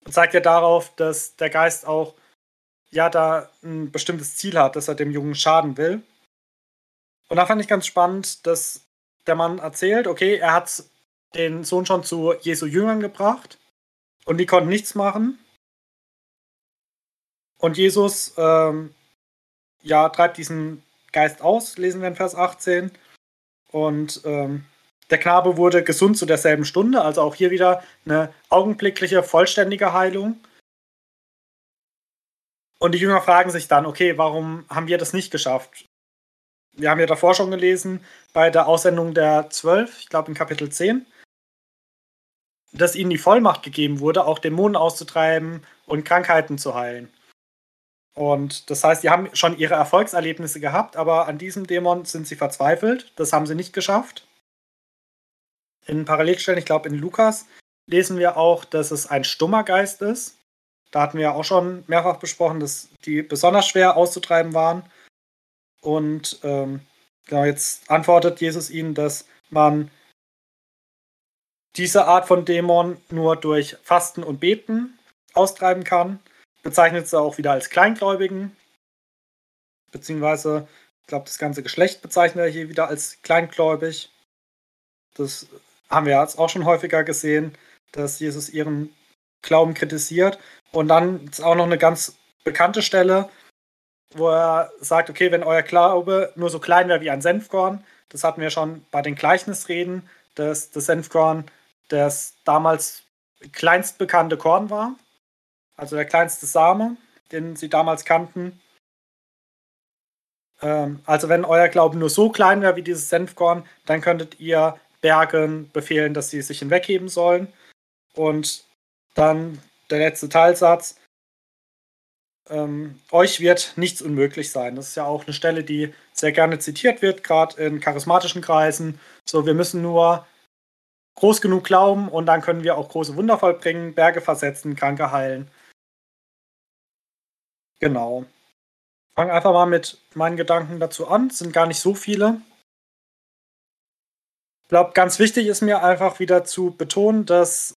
Zeigt ja darauf, dass der Geist auch ja da ein bestimmtes Ziel hat, dass er dem Jungen schaden will. Und da fand ich ganz spannend, dass der Mann erzählt, okay, er hat den Sohn schon zu Jesu Jüngern gebracht und die konnten nichts machen. Und Jesus ähm, ja, treibt diesen Geist aus, lesen wir in Vers 18. Und ähm, der Knabe wurde gesund zu derselben Stunde, also auch hier wieder eine augenblickliche, vollständige Heilung. Und die Jünger fragen sich dann, okay, warum haben wir das nicht geschafft? Wir haben ja davor schon gelesen, bei der Aussendung der Zwölf, ich glaube in Kapitel 10, dass ihnen die Vollmacht gegeben wurde, auch Dämonen auszutreiben und Krankheiten zu heilen. Und das heißt, die haben schon ihre Erfolgserlebnisse gehabt, aber an diesem Dämon sind sie verzweifelt. Das haben sie nicht geschafft. In Parallelstellen, ich glaube in Lukas, lesen wir auch, dass es ein stummer Geist ist. Da hatten wir ja auch schon mehrfach besprochen, dass die besonders schwer auszutreiben waren. Und ähm, genau jetzt antwortet Jesus ihnen, dass man diese Art von Dämon nur durch Fasten und Beten austreiben kann. Bezeichnet sie auch wieder als Kleingläubigen. Beziehungsweise, ich glaube, das ganze Geschlecht bezeichnet er hier wieder als kleingläubig. Das haben wir jetzt auch schon häufiger gesehen, dass Jesus ihren Glauben kritisiert. Und dann ist auch noch eine ganz bekannte Stelle, wo er sagt, okay, wenn euer Glaube nur so klein wäre wie ein Senfkorn, das hatten wir schon bei den Gleichnisreden, dass das Senfkorn das damals kleinst bekannte Korn war, also der kleinste Same, den sie damals kannten. Ähm, also wenn euer Glaube nur so klein wäre wie dieses Senfkorn, dann könntet ihr Bergen befehlen, dass sie sich hinwegheben sollen. Und dann der letzte Teilsatz. Ähm, euch wird nichts unmöglich sein. Das ist ja auch eine Stelle, die sehr gerne zitiert wird, gerade in charismatischen Kreisen. So, wir müssen nur groß genug glauben und dann können wir auch große Wunder vollbringen, Berge versetzen, Kranke heilen. Genau. Fange einfach mal mit meinen Gedanken dazu an. Es sind gar nicht so viele. Ich glaube, ganz wichtig ist mir einfach wieder zu betonen, dass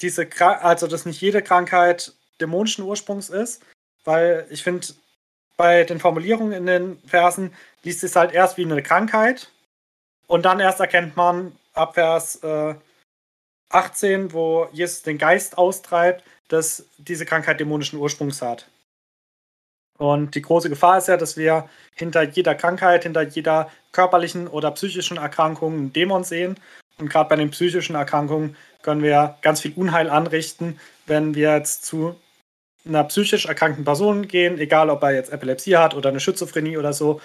diese, also dass nicht jede Krankheit dämonischen Ursprungs ist, weil ich finde, bei den Formulierungen in den Versen liest es halt erst wie eine Krankheit und dann erst erkennt man, ab Vers äh, 18, wo Jesus den Geist austreibt, dass diese Krankheit dämonischen Ursprungs hat. Und die große Gefahr ist ja, dass wir hinter jeder Krankheit, hinter jeder körperlichen oder psychischen Erkrankung einen Dämon sehen. Und gerade bei den psychischen Erkrankungen können wir ganz viel Unheil anrichten, wenn wir jetzt zu einer psychisch erkrankten Person gehen, egal ob er jetzt Epilepsie hat oder eine Schizophrenie oder so,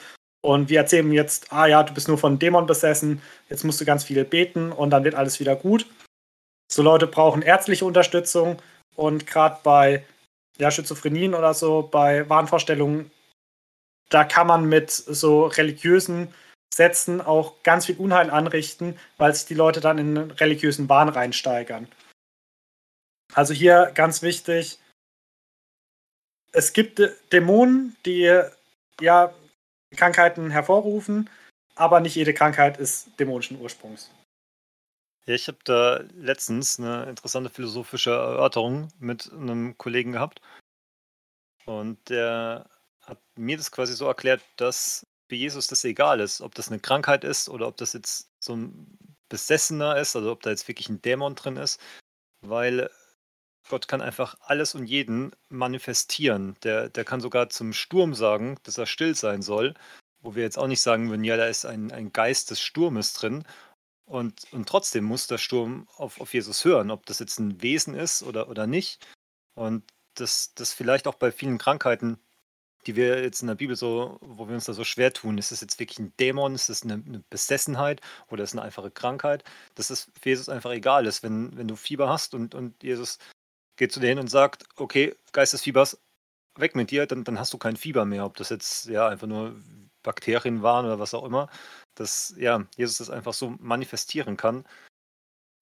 und wir erzählen jetzt, ah ja, du bist nur von Dämon besessen, jetzt musst du ganz viel beten und dann wird alles wieder gut. So Leute brauchen ärztliche Unterstützung und gerade bei ja, Schizophrenien oder so, bei Wahnvorstellungen, da kann man mit so religiösen Sätzen auch ganz viel Unheil anrichten, weil sich die Leute dann in einen religiösen Wahn reinsteigern. Also hier ganz wichtig, es gibt Dämonen, die ja Krankheiten hervorrufen, aber nicht jede Krankheit ist dämonischen Ursprungs. Ja, ich habe da letztens eine interessante philosophische Erörterung mit einem Kollegen gehabt. Und der hat mir das quasi so erklärt, dass für Jesus das egal ist, ob das eine Krankheit ist oder ob das jetzt so ein Besessener ist, also ob da jetzt wirklich ein Dämon drin ist, weil Gott kann einfach alles und jeden manifestieren. Der, der kann sogar zum Sturm sagen, dass er still sein soll, wo wir jetzt auch nicht sagen würden, ja, da ist ein, ein Geist des Sturmes drin. Und, und trotzdem muss der Sturm auf, auf Jesus hören, ob das jetzt ein Wesen ist oder, oder nicht. Und das, das vielleicht auch bei vielen Krankheiten, die wir jetzt in der Bibel so, wo wir uns da so schwer tun, ist das jetzt wirklich ein Dämon, ist das eine, eine Besessenheit oder ist es eine einfache Krankheit, dass es für Jesus einfach egal. Ist, wenn, wenn du Fieber hast und, und Jesus geht zu dir hin und sagt, okay, Geist des Fiebers, weg mit dir, dann, dann hast du kein Fieber mehr, ob das jetzt ja einfach nur Bakterien waren oder was auch immer, dass ja, Jesus das einfach so manifestieren kann.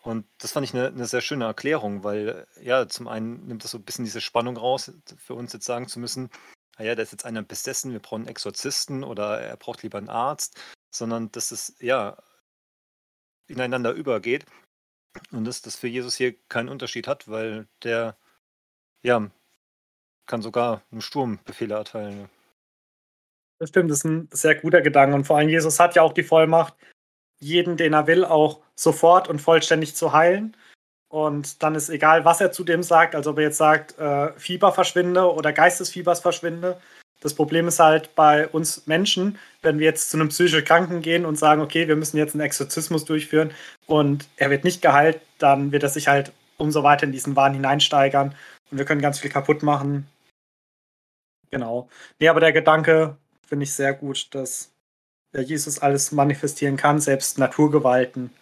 Und das fand ich eine, eine sehr schöne Erklärung, weil ja, zum einen nimmt das so ein bisschen diese Spannung raus, für uns jetzt sagen zu müssen, naja, da ist jetzt einer besessen, wir brauchen einen Exorzisten oder er braucht lieber einen Arzt, sondern dass es ja ineinander übergeht und dass das für Jesus hier keinen Unterschied hat, weil der ja kann sogar einem Sturm Befehle erteilen. Das stimmt, das ist ein sehr guter Gedanke. Und vor allem, Jesus hat ja auch die Vollmacht, jeden, den er will, auch sofort und vollständig zu heilen. Und dann ist egal, was er zu dem sagt, also ob er jetzt sagt, äh, Fieber verschwinde oder Geistesfiebers verschwinde. Das Problem ist halt bei uns Menschen, wenn wir jetzt zu einem psychisch Kranken gehen und sagen, okay, wir müssen jetzt einen Exorzismus durchführen und er wird nicht geheilt, dann wird er sich halt umso weiter in diesen Wahn hineinsteigern und wir können ganz viel kaputt machen. Genau. Nee, aber der Gedanke finde ich sehr gut, dass Jesus alles manifestieren kann, selbst Naturgewalten.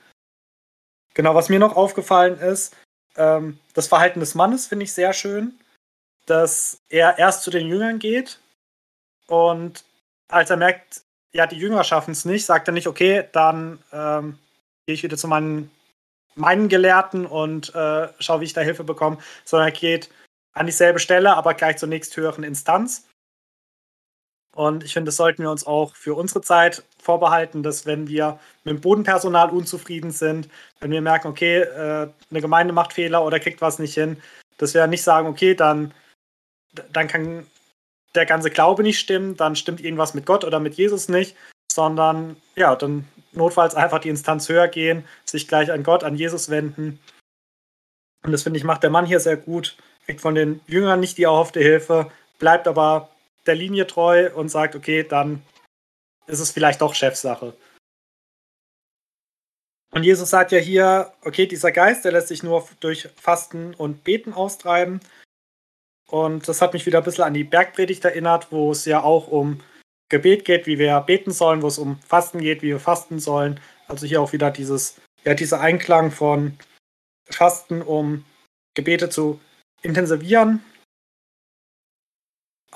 Genau, was mir noch aufgefallen ist, ähm, das Verhalten des Mannes finde ich sehr schön, dass er erst zu den Jüngern geht und als er merkt, ja, die Jünger schaffen es nicht, sagt er nicht, okay, dann ähm, gehe ich wieder zu meinen, meinen Gelehrten und äh, schaue, wie ich da Hilfe bekomme, sondern er geht an dieselbe Stelle, aber gleich zur nächsthöheren Instanz und ich finde, das sollten wir uns auch für unsere Zeit vorbehalten, dass wenn wir mit dem Bodenpersonal unzufrieden sind, wenn wir merken, okay, äh, eine Gemeinde macht Fehler oder kriegt was nicht hin, dass wir nicht sagen, okay, dann, dann kann der ganze Glaube nicht stimmen, dann stimmt irgendwas mit Gott oder mit Jesus nicht, sondern ja, dann notfalls einfach die Instanz höher gehen, sich gleich an Gott, an Jesus wenden. Und das finde ich, macht der Mann hier sehr gut, kriegt von den Jüngern nicht die erhoffte Hilfe, bleibt aber der Linie treu und sagt, okay, dann ist es vielleicht doch Chefsache. Und Jesus sagt ja hier, okay, dieser Geist, der lässt sich nur durch Fasten und Beten austreiben. Und das hat mich wieder ein bisschen an die Bergpredigt erinnert, wo es ja auch um Gebet geht, wie wir beten sollen, wo es um Fasten geht, wie wir fasten sollen. Also hier auch wieder dieses, ja, dieser Einklang von Fasten, um Gebete zu intensivieren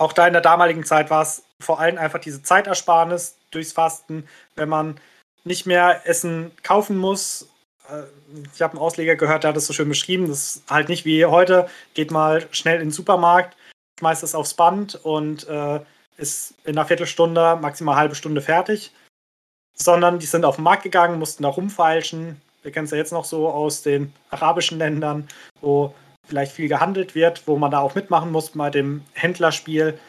auch da in der damaligen Zeit war es vor allem einfach diese Zeitersparnis durchs Fasten, wenn man nicht mehr Essen kaufen muss. Äh, ich habe einen Ausleger gehört, der hat das so schön beschrieben. Das ist halt nicht wie heute, geht mal schnell in den Supermarkt, schmeißt es aufs Band und äh, ist in einer Viertelstunde, maximal halbe Stunde fertig. Sondern die sind auf den Markt gegangen, mussten da rumfeilschen. Wir kennen es ja jetzt noch so aus den arabischen Ländern, wo vielleicht viel gehandelt wird, wo man da auch mitmachen muss bei dem Händlerspiel.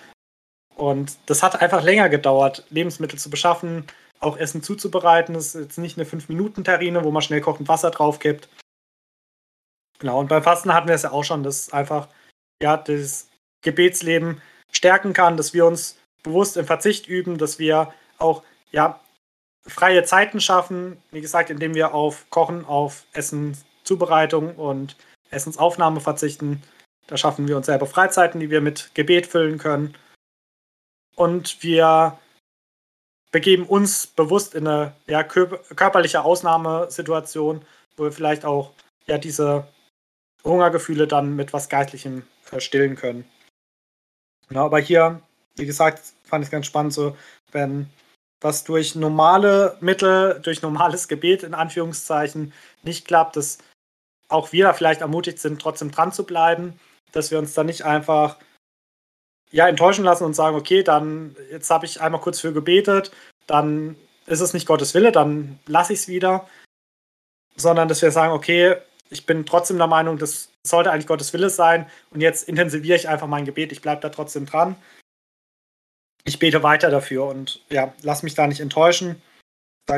Und das hat einfach länger gedauert, Lebensmittel zu beschaffen, auch Essen zuzubereiten. Das ist jetzt nicht eine 5-Minuten-Terrine, wo man schnell kochend Wasser drauf gibt. Genau, und beim Fasten hatten wir es ja auch schon, dass einfach ja, das Gebetsleben stärken kann, dass wir uns bewusst im Verzicht üben, dass wir auch ja, freie Zeiten schaffen, wie gesagt, indem wir auf Kochen, auf Essen, Zubereitung und Essensaufnahme verzichten. Da schaffen wir uns selber Freizeiten, die wir mit Gebet füllen können. Und wir begeben uns bewusst in eine ja, körperliche Ausnahmesituation, wo wir vielleicht auch ja, diese Hungergefühle dann mit was Geistlichem stillen können. Ja, aber hier, wie gesagt, fand ich es ganz spannend, so wenn was durch normale Mittel, durch normales Gebet in Anführungszeichen nicht klappt, dass auch wir vielleicht ermutigt sind, trotzdem dran zu bleiben, dass wir uns da nicht einfach ja, enttäuschen lassen und sagen, okay, dann jetzt habe ich einmal kurz für gebetet, dann ist es nicht Gottes Wille, dann lasse ich es wieder, sondern dass wir sagen, okay, ich bin trotzdem der Meinung, das sollte eigentlich Gottes Wille sein und jetzt intensiviere ich einfach mein Gebet, ich bleibe da trotzdem dran. Ich bete weiter dafür und ja, lass mich da nicht enttäuschen.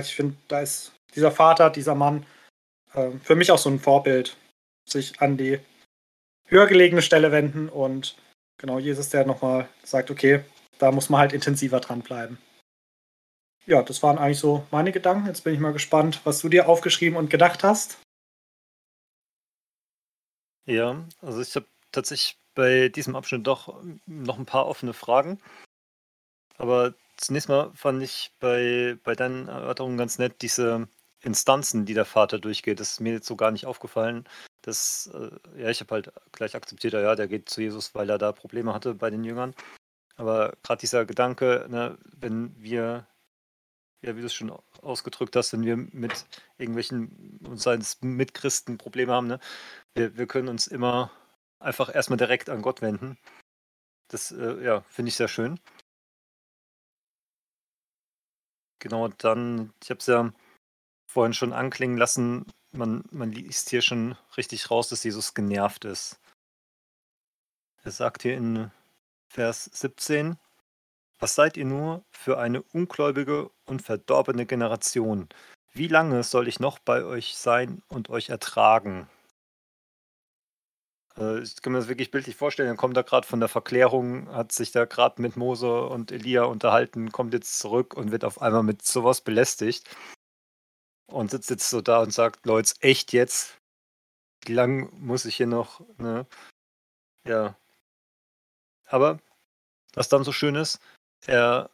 Ich finde, da ist dieser Vater, dieser Mann äh, für mich auch so ein Vorbild, sich an die höher gelegene Stelle wenden und genau Jesus, der nochmal sagt, okay, da muss man halt intensiver dranbleiben. ja, das waren eigentlich so meine Gedanken. Jetzt bin ich mal gespannt, was du dir aufgeschrieben und gedacht hast. Ja, also ich habe tatsächlich bei diesem Abschnitt doch noch ein paar offene Fragen. Aber zunächst mal fand ich bei, bei deinen Erörterungen ganz nett diese Instanzen, die der Vater durchgeht. Das ist mir jetzt so gar nicht aufgefallen. Das, äh, ja, ich habe halt gleich akzeptiert, ja, der geht zu Jesus, weil er da Probleme hatte bei den Jüngern. Aber gerade dieser Gedanke, ne, wenn wir, ja, wie du es schon ausgedrückt hast, wenn wir mit irgendwelchen, seien es Mitchristen Probleme haben, ne, wir, wir können uns immer einfach erstmal direkt an Gott wenden. Das, äh, ja, finde ich sehr schön. Genau, dann, ich habe es ja vorhin schon anklingen lassen, man, man liest hier schon richtig raus, dass Jesus genervt ist. Er sagt hier in Vers 17, was seid ihr nur für eine ungläubige und verdorbene Generation? Wie lange soll ich noch bei euch sein und euch ertragen? Äh, ich kann mir das wirklich bildlich vorstellen. Er kommt da gerade von der Verklärung, hat sich da gerade mit Mose und Elia unterhalten, kommt jetzt zurück und wird auf einmal mit sowas belästigt. Und sitzt jetzt so da und sagt, Leute, echt jetzt? Wie lang muss ich hier noch, ne? Ja. Aber was dann so schön ist, er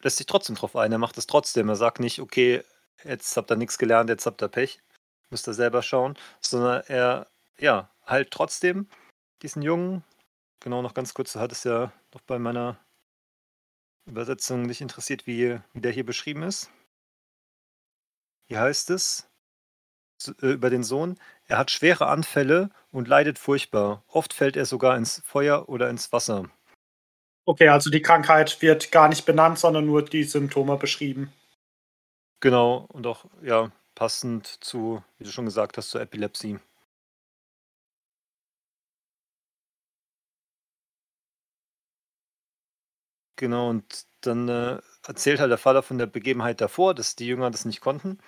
lässt sich trotzdem drauf ein, er macht es trotzdem. Er sagt nicht, okay, jetzt habt ihr nichts gelernt, jetzt habt ihr Pech, müsst ihr selber schauen, sondern er, ja, halt trotzdem diesen Jungen, genau noch ganz kurz, du hattest ja noch bei meiner Übersetzung dich interessiert, wie, wie der hier beschrieben ist. Hier heißt es äh, über den Sohn, er hat schwere Anfälle und leidet furchtbar. Oft fällt er sogar ins Feuer oder ins Wasser. Okay, also die Krankheit wird gar nicht benannt, sondern nur die Symptome beschrieben. Genau, und auch ja, passend zu, wie du schon gesagt hast, zur Epilepsie. Genau, und dann äh, erzählt halt der Vater von der Begebenheit davor, dass die Jünger das nicht konnten.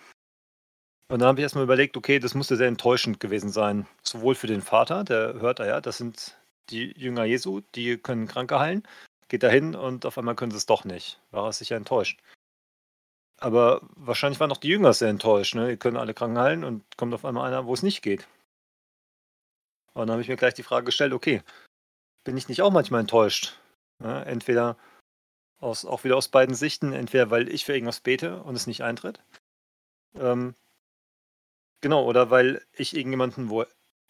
Und dann habe ich erstmal überlegt, okay, das musste sehr enttäuschend gewesen sein. Sowohl für den Vater, der hört, ah ja, das sind die Jünger Jesu, die können Kranke heilen, geht da hin und auf einmal können sie es doch nicht. War er sicher enttäuscht. Aber wahrscheinlich waren auch die Jünger sehr enttäuscht. Ne? Die können alle Kranken heilen und kommt auf einmal einer, wo es nicht geht. Und dann habe ich mir gleich die Frage gestellt, okay, bin ich nicht auch manchmal enttäuscht? Ne? Entweder aus, auch wieder aus beiden Sichten. Entweder weil ich für irgendwas bete und es nicht eintritt. Ähm, genau, oder weil ich irgendjemanden wo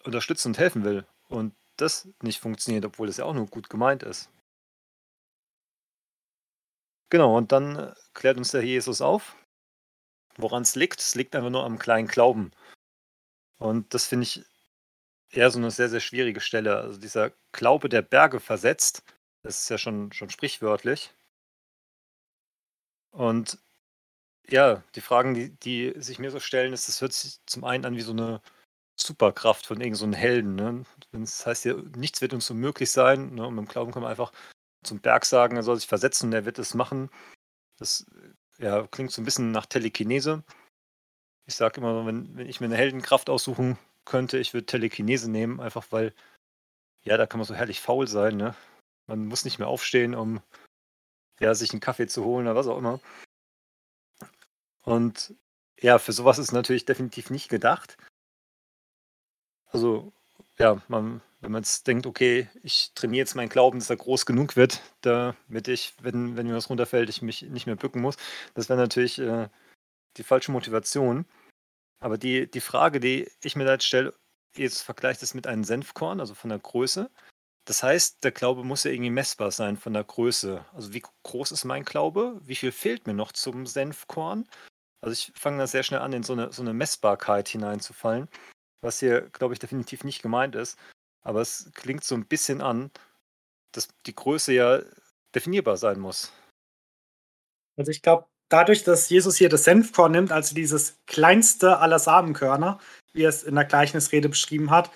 unterstützen und helfen will und das nicht funktioniert, obwohl es ja auch nur gut gemeint ist. Genau, und dann äh, klärt uns der Jesus auf, woran es liegt. Es liegt einfach nur am kleinen Glauben. Und das finde ich eher so eine sehr, sehr schwierige Stelle. Also dieser Glaube der Berge versetzt, das ist ja schon, schon sprichwörtlich. Und ja, die Fragen, die, die sich mir so stellen, ist, das hört sich zum einen an wie so eine Superkraft von irgendeinem so Helden. Ne? Das heißt ja, nichts wird uns unmöglich sein. Ne? Und dem Glauben kann man einfach zum Berg sagen, er soll sich versetzen und er wird es machen. Das ja, klingt so ein bisschen nach Telekinese. Ich sage immer, wenn, wenn ich mir eine Heldenkraft aussuchen könnte, ich würde Telekinese nehmen, einfach weil, ja, da kann man so herrlich faul sein. Ne? Man muss nicht mehr aufstehen, um ja, sich einen Kaffee zu holen oder was auch immer. Und ja, für sowas ist natürlich definitiv nicht gedacht. Also, ja, man, wenn man jetzt denkt, okay, ich trainiere jetzt meinen Glauben, dass er groß genug wird, damit ich, wenn, wenn mir was runterfällt, ich mich nicht mehr bücken muss, das wäre natürlich äh, die falsche Motivation. Aber die, die Frage, die ich mir da jetzt stelle, jetzt vergleicht es mit einem Senfkorn, also von der Größe. Das heißt, der Glaube muss ja irgendwie messbar sein von der Größe. Also wie groß ist mein Glaube? Wie viel fehlt mir noch zum Senfkorn? Also ich fange da sehr schnell an, in so eine, so eine Messbarkeit hineinzufallen, was hier, glaube ich, definitiv nicht gemeint ist. Aber es klingt so ein bisschen an, dass die Größe ja definierbar sein muss. Also ich glaube, dadurch, dass Jesus hier das Senfkorn nimmt, also dieses kleinste aller Samenkörner, wie er es in der Gleichnisrede beschrieben hat,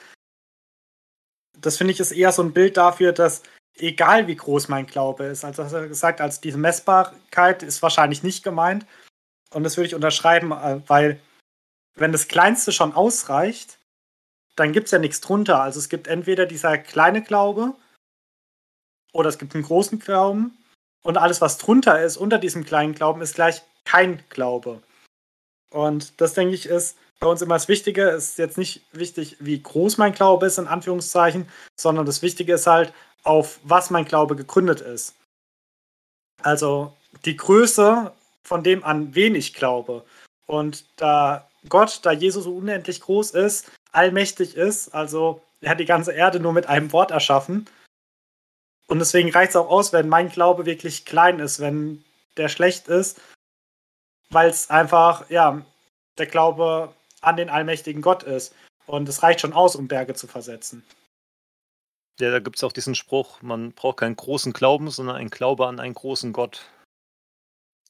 das finde ich ist eher so ein Bild dafür, dass egal wie groß mein Glaube ist, also hast du gesagt, als diese Messbarkeit ist wahrscheinlich nicht gemeint. Und das würde ich unterschreiben, äh, weil wenn das Kleinste schon ausreicht, dann gibt es ja nichts drunter. Also es gibt entweder dieser kleine Glaube oder es gibt einen großen Glauben. Und alles, was drunter ist, unter diesem kleinen Glauben, ist gleich kein Glaube. Und das, denke ich, ist bei uns immer das Wichtige. Ist jetzt nicht wichtig, wie groß mein Glaube ist, in Anführungszeichen, sondern das Wichtige ist halt, auf was mein Glaube gegründet ist. Also die Größe von dem, an wen ich glaube. Und da Gott, da Jesus so unendlich groß ist, allmächtig ist, also er hat die ganze Erde nur mit einem Wort erschaffen. Und deswegen reicht es auch aus, wenn mein Glaube wirklich klein ist, wenn der schlecht ist, weil es einfach, ja, der Glaube an den allmächtigen Gott ist. Und es reicht schon aus, um Berge zu versetzen. Ja, da gibt es auch diesen Spruch, man braucht keinen großen Glauben, sondern einen Glaube an einen großen Gott.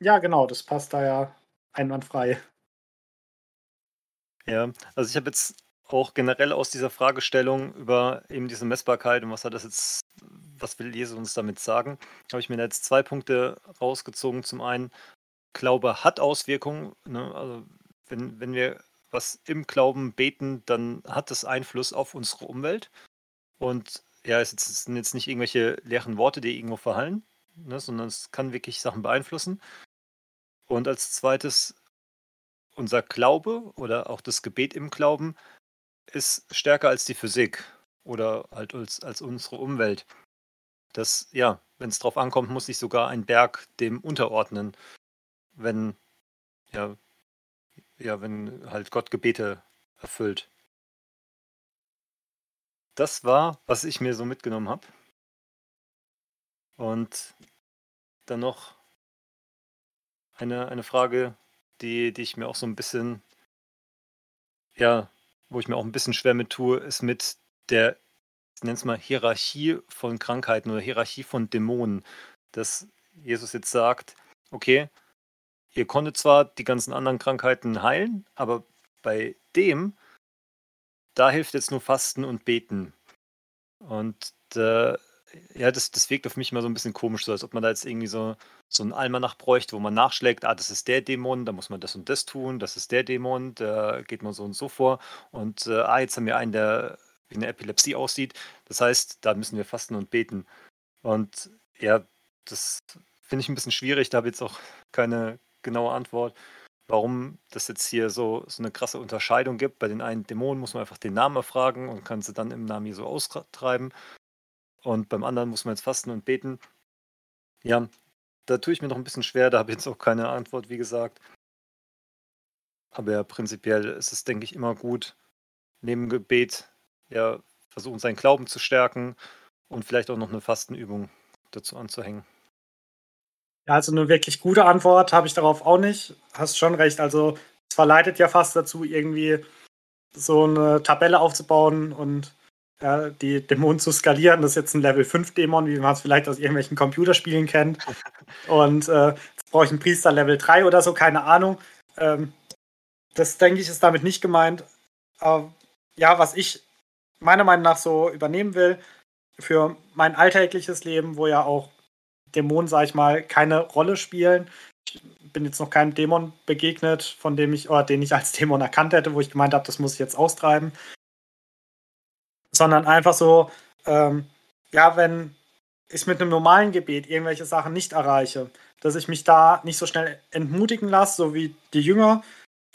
Ja, genau, das passt da ja einwandfrei. Ja, also ich habe jetzt auch generell aus dieser Fragestellung über eben diese Messbarkeit und was hat das jetzt, was will Jesus uns damit sagen, habe ich mir da jetzt zwei Punkte rausgezogen. Zum einen, Glaube hat Auswirkungen. Ne? Also wenn, wenn wir was im Glauben beten, dann hat das Einfluss auf unsere Umwelt. Und ja, es sind jetzt nicht irgendwelche leeren Worte, die irgendwo verhallen, ne, sondern es kann wirklich Sachen beeinflussen. Und als zweites, unser Glaube oder auch das Gebet im Glauben ist stärker als die Physik oder halt als, als unsere Umwelt. Das, ja, wenn es drauf ankommt, muss sich sogar ein Berg dem unterordnen, wenn, ja, ja, wenn halt Gott Gebete erfüllt. Das war, was ich mir so mitgenommen habe. Und dann noch eine, eine Frage, die, die ich mir auch so ein bisschen, ja, wo ich mir auch ein bisschen schwer mit tue, ist mit der, ich nenne es mal Hierarchie von Krankheiten oder Hierarchie von Dämonen. Dass Jesus jetzt sagt, okay, ihr konntet zwar die ganzen anderen Krankheiten heilen, aber bei dem, da hilft jetzt nur Fasten und Beten. Und äh, ja, das, das wirkt auf mich immer so ein bisschen komisch, so als ob man da jetzt irgendwie so, so einen Almanach bräuchte, wo man nachschlägt, ah, das ist der Dämon, da muss man das und das tun, das ist der Dämon, da geht man so und so vor. Und äh, ah, jetzt haben wir einen, der wie eine Epilepsie aussieht. Das heißt, da müssen wir fasten und beten. Und ja, das finde ich ein bisschen schwierig, da habe ich jetzt auch keine genaue Antwort, warum das jetzt hier so, so eine krasse Unterscheidung gibt. Bei den einen Dämonen muss man einfach den Namen erfragen und kann sie dann im Namen so austreiben. Und beim anderen muss man jetzt fasten und beten. Ja, da tue ich mir noch ein bisschen schwer, da habe ich jetzt auch keine Antwort, wie gesagt. Aber ja, prinzipiell ist es, denke ich, immer gut, neben Gebet ja, versuchen, seinen Glauben zu stärken und vielleicht auch noch eine Fastenübung dazu anzuhängen. Ja, also eine wirklich gute Antwort habe ich darauf auch nicht. Hast schon recht. Also es verleitet ja fast dazu, irgendwie so eine Tabelle aufzubauen und ja, die Dämonen zu skalieren. Das ist jetzt ein Level 5 Dämon, wie man es vielleicht aus irgendwelchen Computerspielen kennt. Und äh, jetzt brauche ich einen Priester Level 3 oder so, keine Ahnung. Ähm, das denke ich, ist damit nicht gemeint. Aber ja, was ich meiner Meinung nach so übernehmen will für mein alltägliches Leben, wo ja auch Dämonen, sag ich mal, keine Rolle spielen. Ich bin jetzt noch keinem Dämon begegnet, von dem ich, oder den ich als Dämon erkannt hätte, wo ich gemeint habe, das muss ich jetzt austreiben sondern einfach so, ähm, ja, wenn ich mit einem normalen Gebet irgendwelche Sachen nicht erreiche, dass ich mich da nicht so schnell entmutigen lasse, so wie die Jünger.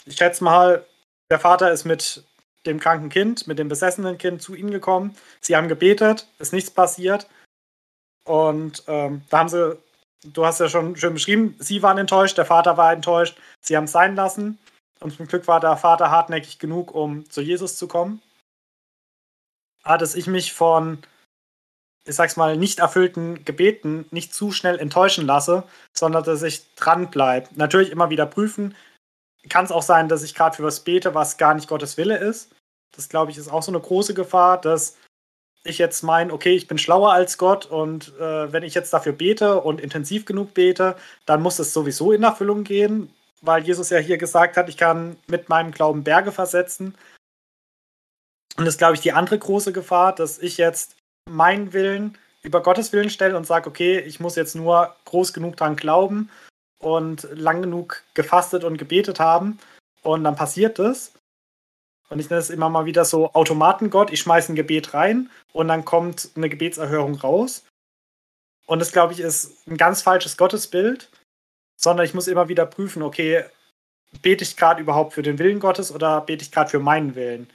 Ich schätze mal, der Vater ist mit dem kranken Kind, mit dem besessenen Kind zu ihnen gekommen. Sie haben gebetet, ist nichts passiert. Und ähm, da haben sie, du hast ja schon schön beschrieben, sie waren enttäuscht, der Vater war enttäuscht, sie haben es sein lassen. Und zum Glück war der Vater hartnäckig genug, um zu Jesus zu kommen dass ich mich von, ich sag's mal, nicht erfüllten Gebeten nicht zu schnell enttäuschen lasse, sondern dass ich dranbleibe. Natürlich immer wieder prüfen. Kann es auch sein, dass ich gerade für was bete, was gar nicht Gottes Wille ist. Das, glaube ich, ist auch so eine große Gefahr, dass ich jetzt meine, okay, ich bin schlauer als Gott und äh, wenn ich jetzt dafür bete und intensiv genug bete, dann muss es sowieso in Erfüllung gehen, weil Jesus ja hier gesagt hat, ich kann mit meinem Glauben Berge versetzen. Und das ist, glaube ich, die andere große Gefahr, dass ich jetzt meinen Willen über Gottes Willen stelle und sage, okay, ich muss jetzt nur groß genug dran glauben und lang genug gefastet und gebetet haben und dann passiert das. Und ich nenne es immer mal wieder so Automatengott, ich schmeiße ein Gebet rein und dann kommt eine Gebetserhörung raus. Und das, glaube ich, ist ein ganz falsches Gottesbild, sondern ich muss immer wieder prüfen, okay, bete ich gerade überhaupt für den Willen Gottes oder bete ich gerade für meinen Willen?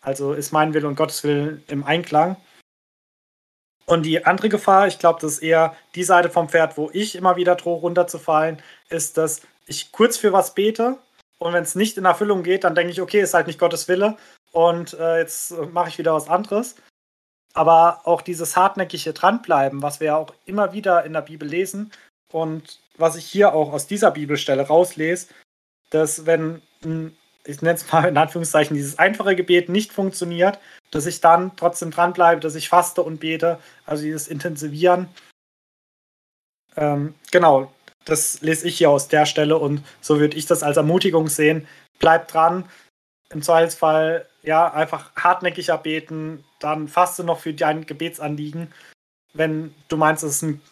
Also ist mein Wille und Gottes Willen im Einklang? Und die andere Gefahr, ich glaube, das ist eher die Seite vom Pferd, wo ich immer wieder drohe runterzufallen, ist, dass ich kurz für was bete und wenn es nicht in Erfüllung geht, dann denke ich, okay, ist halt nicht Gottes Wille und äh, jetzt mache ich wieder was anderes. Aber auch dieses hartnäckige Dranbleiben, was wir ja auch immer wieder in der Bibel lesen und was ich hier auch aus dieser Bibelstelle rauslese, dass wenn, ich nenne es mal in Anführungszeichen, dieses einfache Gebet nicht funktioniert, dass ich dann trotzdem dranbleibe, dass ich faste und bete, also dieses Intensivieren. Ähm, genau, das lese ich hier aus der Stelle und so würde ich das als Ermutigung sehen. Bleib dran. Im Zweifelsfall, ja, einfach hartnäckiger beten, dann faste noch für dein Gebetsanliegen. Wenn du meinst, es ist ein,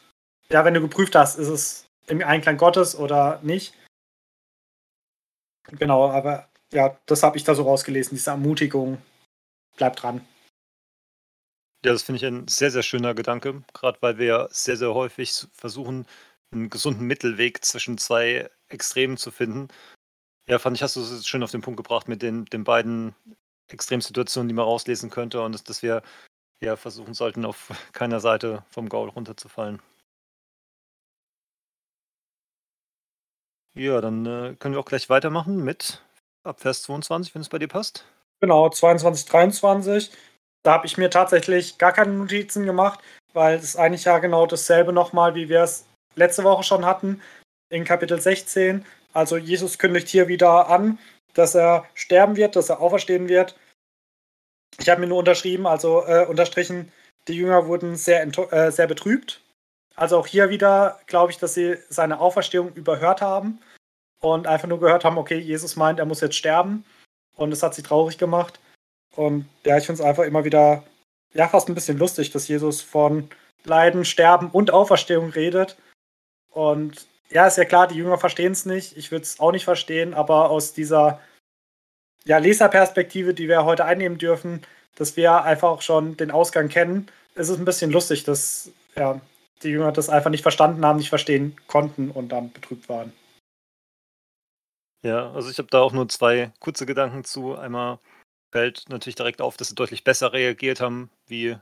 ja, wenn du geprüft hast, ist es im Einklang Gottes oder nicht. Genau, aber ja, das habe ich da so rausgelesen, diese Ermutigung. Bleib dran. Ja, das finde ich ein sehr, sehr schöner Gedanke, gerade weil wir sehr, sehr häufig versuchen, einen gesunden Mittelweg zwischen zwei Extremen zu finden. Ja, fand ich, hast du es schön auf den Punkt gebracht mit den, den beiden Extremsituationen, die man rauslesen könnte und dass, wir ja versuchen sollten, auf keiner Seite vom Gaul runterzufallen. Ja, dann äh, können wir auch gleich weitermachen mit ab Vers 22, wenn es bei dir passt. Genau, 22, 23. Da habe ich mir tatsächlich gar keine Notizen gemacht, weil es eigentlich ja genau dasselbe nochmal, wie wir es letzte Woche schon hatten, in Kapitel 16. Also Jesus kündigt hier wieder an, dass er sterben wird, dass er auferstehen wird. Ich habe mir nur unterschrieben, also äh, unterstrichen, die Jünger wurden sehr, äh, sehr betrübt. Also auch hier wieder glaube ich, dass sie seine Auferstehung überhört haben und einfach nur gehört haben, okay, Jesus meint, er muss jetzt sterben. Und es hat sie traurig gemacht. Und ja, ich finde es einfach immer wieder, ja, fast ein bisschen lustig, dass Jesus von Leiden, Sterben und Auferstehung redet. Und ja, ist ja klar, die Jünger verstehen es nicht. Ich würde es auch nicht verstehen, aber aus dieser ja, Leserperspektive, die wir heute einnehmen dürfen, dass wir einfach auch schon den Ausgang kennen, ist es ein bisschen lustig, dass ja, die Jünger das einfach nicht verstanden haben, nicht verstehen konnten und dann betrübt waren. Ja, also ich habe da auch nur zwei kurze Gedanken zu. Einmal fällt natürlich direkt auf, dass sie deutlich besser reagiert haben, wie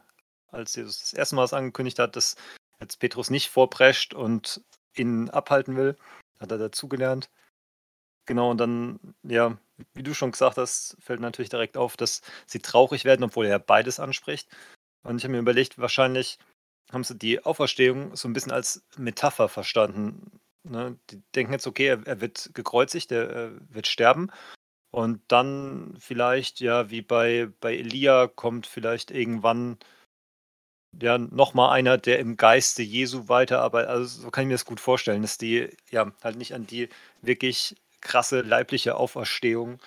als Jesus das erste Mal es angekündigt hat, dass jetzt Petrus nicht vorprescht und ihn abhalten will. Hat er dazugelernt. Genau, und dann, ja, wie du schon gesagt hast, fällt natürlich direkt auf, dass sie traurig werden, obwohl er beides anspricht. Und ich habe mir überlegt, wahrscheinlich haben sie die Auferstehung so ein bisschen als Metapher verstanden. Ne? Die denken jetzt, okay, er, er wird gekreuzigt, er, er, wird sterben. Und dann vielleicht, ja, wie bei, bei Elia, kommt vielleicht irgendwann ja nochmal einer, der im Geiste Jesu weiterarbeitet. Also so kann ich mir das gut vorstellen, dass die ja halt nicht an die wirklich krasse leibliche Auferstehung,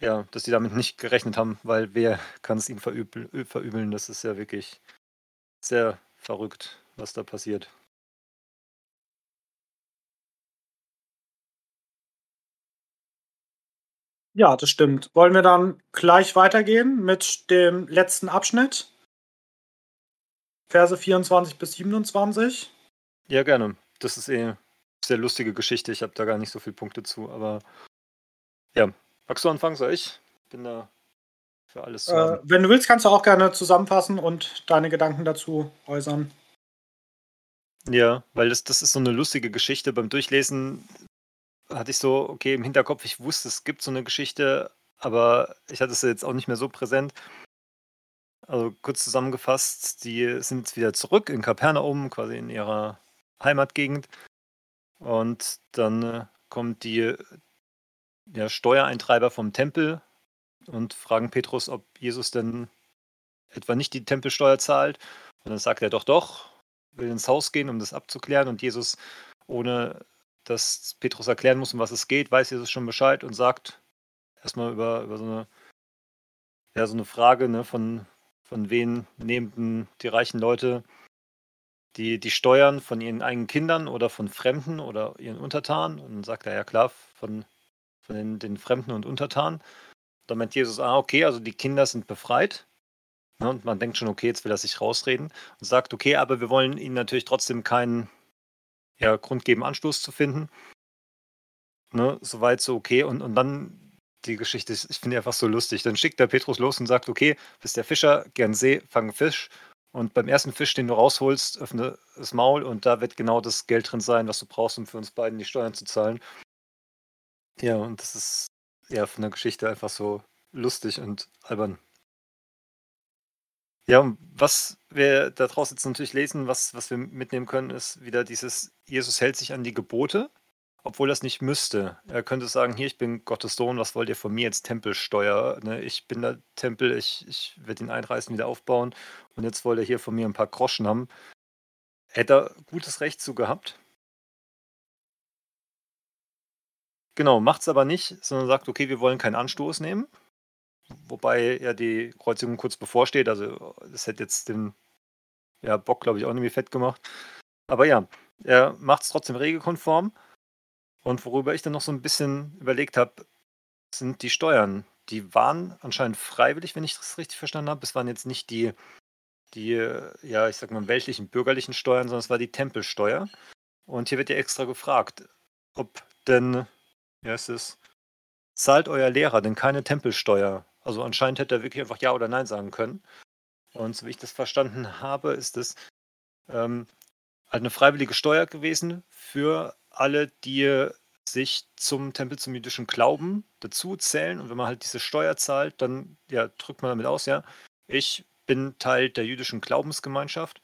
ja, dass die damit nicht gerechnet haben, weil wer kann es ihnen verübeln, verübeln? Das ist ja wirklich sehr verrückt, was da passiert. Ja, das stimmt. Wollen wir dann gleich weitergehen mit dem letzten Abschnitt? Verse 24 bis 27? Ja, gerne. Das ist eh eine sehr lustige Geschichte. Ich habe da gar nicht so viele Punkte zu, aber ja. Magst du anfangen, soll ich? Bin da für alles äh, Wenn du willst, kannst du auch gerne zusammenfassen und deine Gedanken dazu äußern. Ja, weil das, das ist so eine lustige Geschichte. Beim Durchlesen hatte ich so, okay, im Hinterkopf, ich wusste, es gibt so eine Geschichte, aber ich hatte es jetzt auch nicht mehr so präsent. Also kurz zusammengefasst, die sind jetzt wieder zurück in Kapernaum, quasi in ihrer Heimatgegend. Und dann äh, kommt die ja, Steuereintreiber vom Tempel und fragen Petrus, ob Jesus denn etwa nicht die Tempelsteuer zahlt. Und dann sagt er doch, doch, will ins Haus gehen, um das abzuklären. Und Jesus, ohne dass Petrus erklären muss, um was es geht, weiß Jesus schon Bescheid und sagt erstmal über, über so, eine, ja, so eine Frage ne, von, von wen nehmen die reichen Leute die, die Steuern von ihren eigenen Kindern oder von Fremden oder ihren Untertanen. Und dann sagt er, ja klar, von, von den, den Fremden und Untertanen. Da meint Jesus, ah, okay, also die Kinder sind befreit. Ne, und man denkt schon, okay, jetzt will er sich rausreden und sagt, okay, aber wir wollen ihnen natürlich trotzdem keinen ja, Grund geben, Anstoß zu finden. Ne, soweit so okay. Und, und dann die Geschichte, ich finde die einfach so lustig. Dann schickt der Petrus los und sagt, okay, bist der Fischer, gern See, fang Fisch. Und beim ersten Fisch, den du rausholst, öffne das Maul und da wird genau das Geld drin sein, was du brauchst, um für uns beiden die Steuern zu zahlen. Ja, und das ist ja von der Geschichte einfach so lustig und albern. Ja, und was wir daraus jetzt natürlich lesen, was, was wir mitnehmen können, ist wieder dieses, Jesus hält sich an die Gebote, obwohl es nicht müsste. Er könnte sagen, hier, ich bin Gottes Sohn, was wollt ihr von mir jetzt Tempelsteuer? Ne? Ich bin der Tempel, ich, ich werde ihn einreißen, wieder aufbauen und jetzt wollt ihr hier von mir ein paar Groschen haben. Hätte er gutes Recht zu gehabt. Genau, macht es aber nicht, sondern sagt, okay, wir wollen keinen Anstoß nehmen. Wobei ja die Kreuzigung kurz bevorsteht. Also das hätte jetzt den ja, Bock, glaube ich, auch irgendwie fett gemacht. Aber ja, er macht es trotzdem regelkonform. Und worüber ich dann noch so ein bisschen überlegt habe, sind die Steuern. Die waren anscheinend freiwillig, wenn ich das richtig verstanden habe. Es waren jetzt nicht die, die, ja, ich sag mal, weltlichen bürgerlichen Steuern, sondern es war die Tempelsteuer. Und hier wird ja extra gefragt, ob denn, ja, es ist, zahlt euer Lehrer denn keine Tempelsteuer? Also anscheinend hätte er wirklich einfach Ja oder Nein sagen können. Und so wie ich das verstanden habe, ist es ähm, halt eine freiwillige Steuer gewesen für alle, die sich zum Tempel zum jüdischen Glauben dazu zählen. Und wenn man halt diese Steuer zahlt, dann ja, drückt man damit aus, ja, ich bin Teil der jüdischen Glaubensgemeinschaft.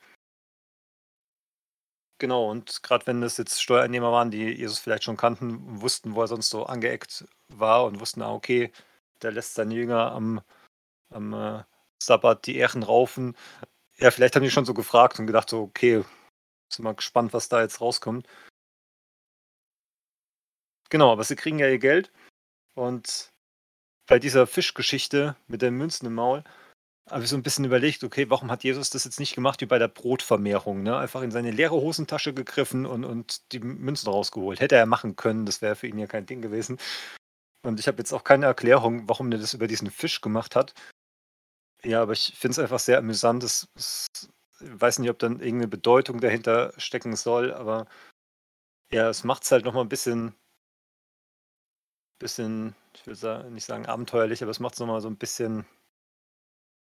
Genau, und gerade wenn das jetzt Steuereinnehmer waren, die Jesus vielleicht schon kannten wussten, wo er sonst so angeeckt war und wussten, ah, okay, der lässt seine Jünger am, am äh, Sabbat die Ehren raufen. Ja, vielleicht haben die schon so gefragt und gedacht, so, okay, sind mal gespannt, was da jetzt rauskommt. Genau, aber sie kriegen ja ihr Geld. Und bei dieser Fischgeschichte mit den Münzen im Maul habe ich so ein bisschen überlegt, okay, warum hat Jesus das jetzt nicht gemacht wie bei der Brotvermehrung? Ne? Einfach in seine leere Hosentasche gegriffen und, und die Münzen rausgeholt. Hätte er machen können, das wäre für ihn ja kein Ding gewesen. Und ich habe jetzt auch keine Erklärung, warum der das über diesen Fisch gemacht hat. Ja, aber ich finde es einfach sehr amüsant. ich weiß nicht, ob dann irgendeine Bedeutung dahinter stecken soll, aber ja, es macht es halt nochmal ein bisschen, bisschen, ich will nicht sagen abenteuerlich, aber es macht es nochmal so ein bisschen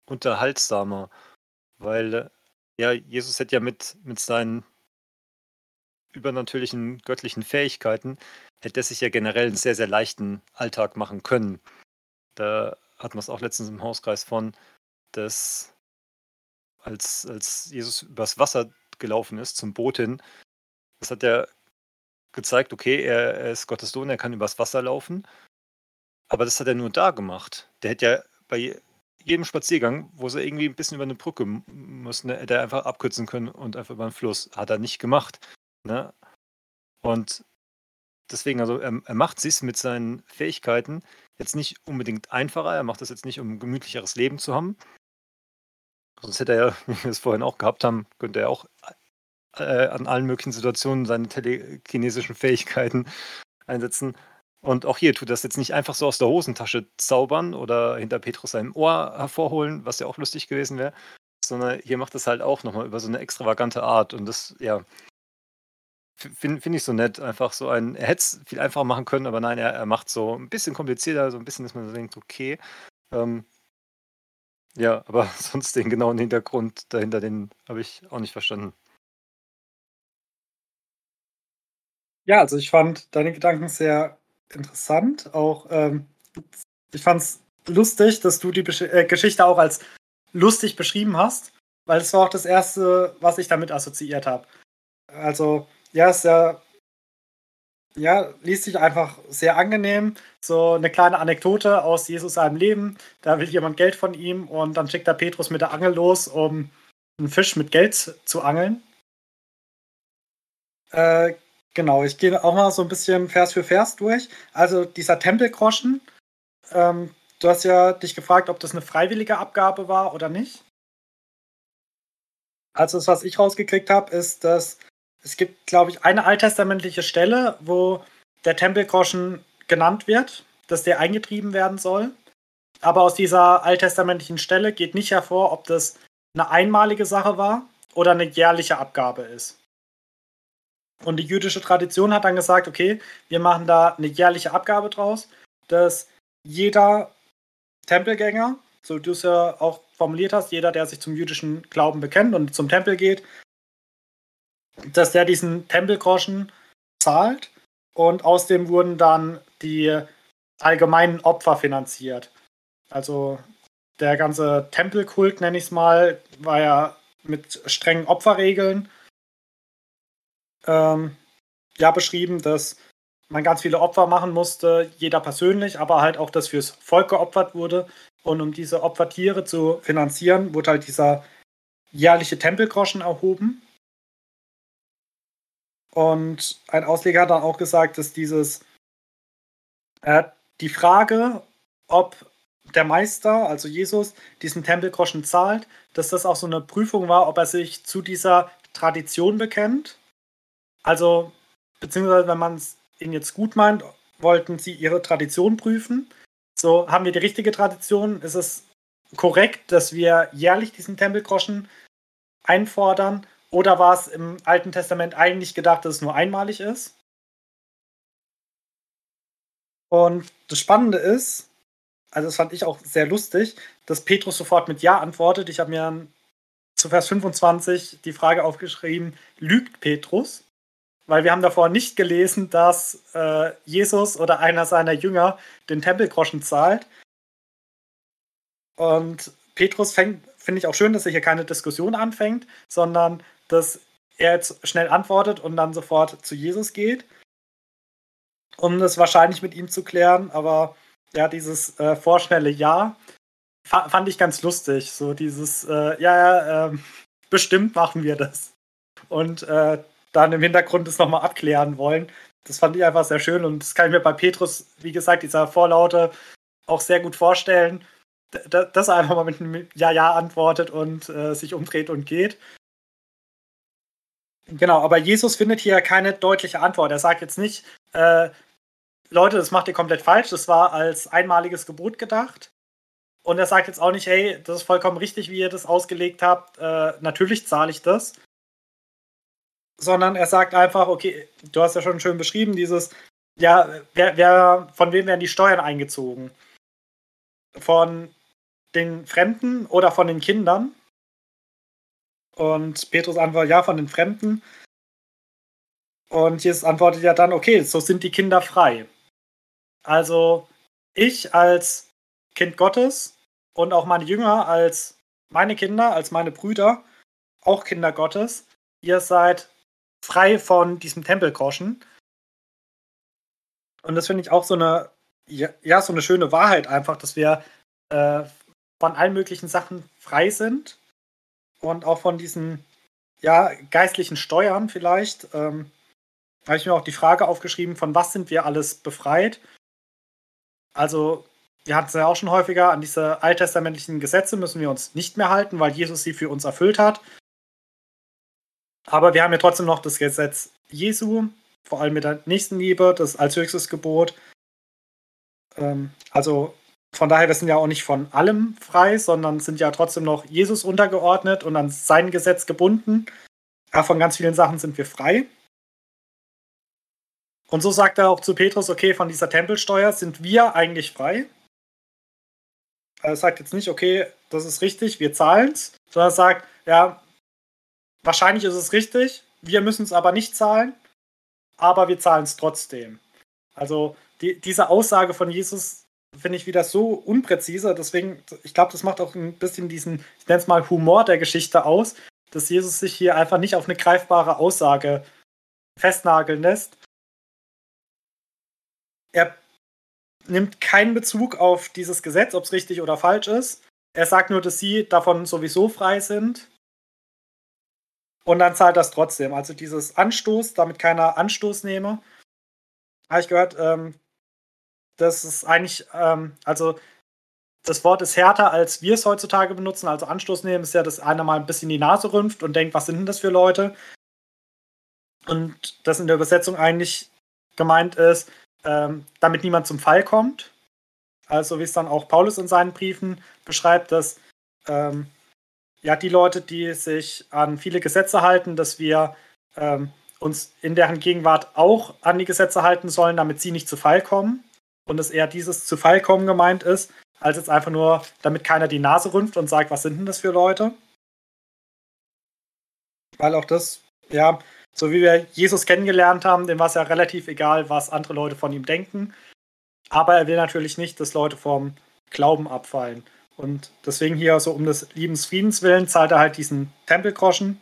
unterhaltsamer. Weil, ja, Jesus hätte ja mit, mit seinen übernatürlichen göttlichen Fähigkeiten, hätte er sich ja generell einen sehr, sehr leichten Alltag machen können. Da hatten wir es auch letztens im Hauskreis von, dass als, als Jesus übers Wasser gelaufen ist zum Boot hin, das hat er gezeigt, okay, er, er ist Gottes Sohn, er kann übers Wasser laufen. Aber das hat er nur da gemacht. Der hätte ja bei jedem Spaziergang, wo sie irgendwie ein bisschen über eine Brücke mussten, hätte er einfach abkürzen können und einfach über den Fluss. Hat er nicht gemacht. Ne? Und deswegen, also er, er macht es mit seinen Fähigkeiten jetzt nicht unbedingt einfacher. Er macht das jetzt nicht, um ein gemütlicheres Leben zu haben. Sonst hätte er ja, wie wir es vorhin auch gehabt haben, könnte er auch äh, an allen möglichen Situationen seine telekinesischen Fähigkeiten einsetzen. Und auch hier tut das jetzt nicht einfach so aus der Hosentasche zaubern oder hinter Petrus seinem Ohr hervorholen, was ja auch lustig gewesen wäre, sondern hier macht es halt auch nochmal über so eine extravagante Art. Und das, ja, Finde find ich so nett. Einfach so ein, er hätte es viel einfacher machen können, aber nein, er, er macht so ein bisschen komplizierter, so ein bisschen, dass man so denkt, okay. Ähm, ja, aber sonst den genauen Hintergrund dahinter, den habe ich auch nicht verstanden. Ja, also ich fand deine Gedanken sehr interessant. Auch ähm, ich fand es lustig, dass du die Besch äh, Geschichte auch als lustig beschrieben hast, weil es war auch das erste, was ich damit assoziiert habe. Also ja, ist ja, ja, liest sich einfach sehr angenehm. So eine kleine Anekdote aus Jesus seinem Leben. Da will jemand Geld von ihm und dann schickt er Petrus mit der Angel los, um einen Fisch mit Geld zu angeln. Äh, genau, ich gehe auch mal so ein bisschen Vers für Vers durch. Also dieser Tempelgroschen, ähm, du hast ja dich gefragt, ob das eine freiwillige Abgabe war oder nicht. Also das, was ich rausgekriegt habe, ist, dass es gibt, glaube ich, eine alttestamentliche Stelle, wo der Tempelgroschen genannt wird, dass der eingetrieben werden soll. Aber aus dieser alttestamentlichen Stelle geht nicht hervor, ob das eine einmalige Sache war oder eine jährliche Abgabe ist. Und die jüdische Tradition hat dann gesagt, okay, wir machen da eine jährliche Abgabe draus, dass jeder Tempelgänger, so du es ja auch formuliert hast, jeder, der sich zum jüdischen Glauben bekennt und zum Tempel geht, dass der diesen Tempelgroschen zahlt und aus dem wurden dann die allgemeinen Opfer finanziert. Also der ganze Tempelkult, nenne ich es mal, war ja mit strengen Opferregeln ähm, ja beschrieben, dass man ganz viele Opfer machen musste, jeder persönlich, aber halt auch, dass fürs Volk geopfert wurde. Und um diese Opfertiere zu finanzieren, wurde halt dieser jährliche Tempelgroschen erhoben. Und ein Ausleger hat dann auch gesagt, dass dieses äh, die Frage, ob der Meister, also Jesus, diesen Tempelgroschen zahlt, dass das auch so eine Prüfung war, ob er sich zu dieser Tradition bekennt. Also, beziehungsweise wenn man es ihnen jetzt gut meint, wollten sie ihre Tradition prüfen. So, haben wir die richtige Tradition? Ist es korrekt, dass wir jährlich diesen Tempelgroschen einfordern? Oder war es im Alten Testament eigentlich gedacht, dass es nur einmalig ist? Und das Spannende ist, also das fand ich auch sehr lustig, dass Petrus sofort mit Ja antwortet. Ich habe mir zu Vers 25 die Frage aufgeschrieben, lügt Petrus? Weil wir haben davor nicht gelesen, dass äh, Jesus oder einer seiner Jünger den Tempelgroschen zahlt. Und Petrus fängt, finde ich auch schön, dass er hier keine Diskussion anfängt, sondern dass er jetzt schnell antwortet und dann sofort zu Jesus geht, um das wahrscheinlich mit ihm zu klären. Aber ja, dieses äh, vorschnelle Ja fa fand ich ganz lustig. So dieses, äh, ja, ja, äh, bestimmt machen wir das. Und äh, dann im Hintergrund das nochmal abklären wollen. Das fand ich einfach sehr schön und das kann ich mir bei Petrus, wie gesagt, dieser Vorlaute auch sehr gut vorstellen, dass er einfach mal mit einem Ja-Ja antwortet und äh, sich umdreht und geht. Genau, aber Jesus findet hier keine deutliche Antwort. Er sagt jetzt nicht, äh, Leute, das macht ihr komplett falsch, das war als einmaliges Gebot gedacht. Und er sagt jetzt auch nicht, hey, das ist vollkommen richtig, wie ihr das ausgelegt habt, äh, natürlich zahle ich das. Sondern er sagt einfach, okay, du hast ja schon schön beschrieben, dieses, ja, wer, wer, von wem werden die Steuern eingezogen? Von den Fremden oder von den Kindern? Und Petrus antwortet, ja, von den Fremden. Und Jesus antwortet ja dann, okay, so sind die Kinder frei. Also ich als Kind Gottes und auch meine Jünger als meine Kinder, als meine Brüder, auch Kinder Gottes, ihr seid frei von diesem Tempelgroschen. Und das finde ich auch so eine, ja, so eine schöne Wahrheit einfach, dass wir äh, von allen möglichen Sachen frei sind und auch von diesen ja, geistlichen Steuern vielleicht. Ähm, habe ich mir auch die Frage aufgeschrieben, von was sind wir alles befreit? Also, wir hatten es ja auch schon häufiger, an diese alttestamentlichen Gesetze müssen wir uns nicht mehr halten, weil Jesus sie für uns erfüllt hat. Aber wir haben ja trotzdem noch das Gesetz Jesu, vor allem mit der Nächstenliebe, das als höchstes Gebot. Ähm, also von daher, wir sind ja auch nicht von allem frei, sondern sind ja trotzdem noch Jesus untergeordnet und an sein Gesetz gebunden. Aber von ganz vielen Sachen sind wir frei. Und so sagt er auch zu Petrus, okay, von dieser Tempelsteuer sind wir eigentlich frei. Er sagt jetzt nicht, okay, das ist richtig, wir zahlen es, sondern er sagt, ja, wahrscheinlich ist es richtig, wir müssen es aber nicht zahlen, aber wir zahlen es trotzdem. Also die, diese Aussage von Jesus finde ich wieder so unpräzise, deswegen, ich glaube, das macht auch ein bisschen diesen, ich nenne es mal Humor der Geschichte aus, dass Jesus sich hier einfach nicht auf eine greifbare Aussage festnageln lässt, er nimmt keinen Bezug auf dieses Gesetz, ob es richtig oder falsch ist. Er sagt nur, dass sie davon sowieso frei sind. Und dann zahlt das trotzdem. Also dieses Anstoß, damit keiner Anstoß nehme, habe ich gehört, ähm, das ist eigentlich, ähm, also das Wort ist härter, als wir es heutzutage benutzen. Also Anstoß nehmen ist ja, dass einer mal ein bisschen die Nase rümpft und denkt, was sind denn das für Leute? Und das in der Übersetzung eigentlich gemeint ist, ähm, damit niemand zum Fall kommt. Also wie es dann auch Paulus in seinen Briefen beschreibt, dass ähm, ja die Leute, die sich an viele Gesetze halten, dass wir ähm, uns in deren Gegenwart auch an die Gesetze halten sollen, damit sie nicht zu Fall kommen. Und es eher dieses zu Fall kommen gemeint ist, als jetzt einfach nur, damit keiner die Nase rümpft und sagt, was sind denn das für Leute? Weil auch das, ja, so wie wir Jesus kennengelernt haben, dem war es ja relativ egal, was andere Leute von ihm denken. Aber er will natürlich nicht, dass Leute vom Glauben abfallen. Und deswegen hier so um des Liebens Friedens willen zahlt er halt diesen Tempelgroschen.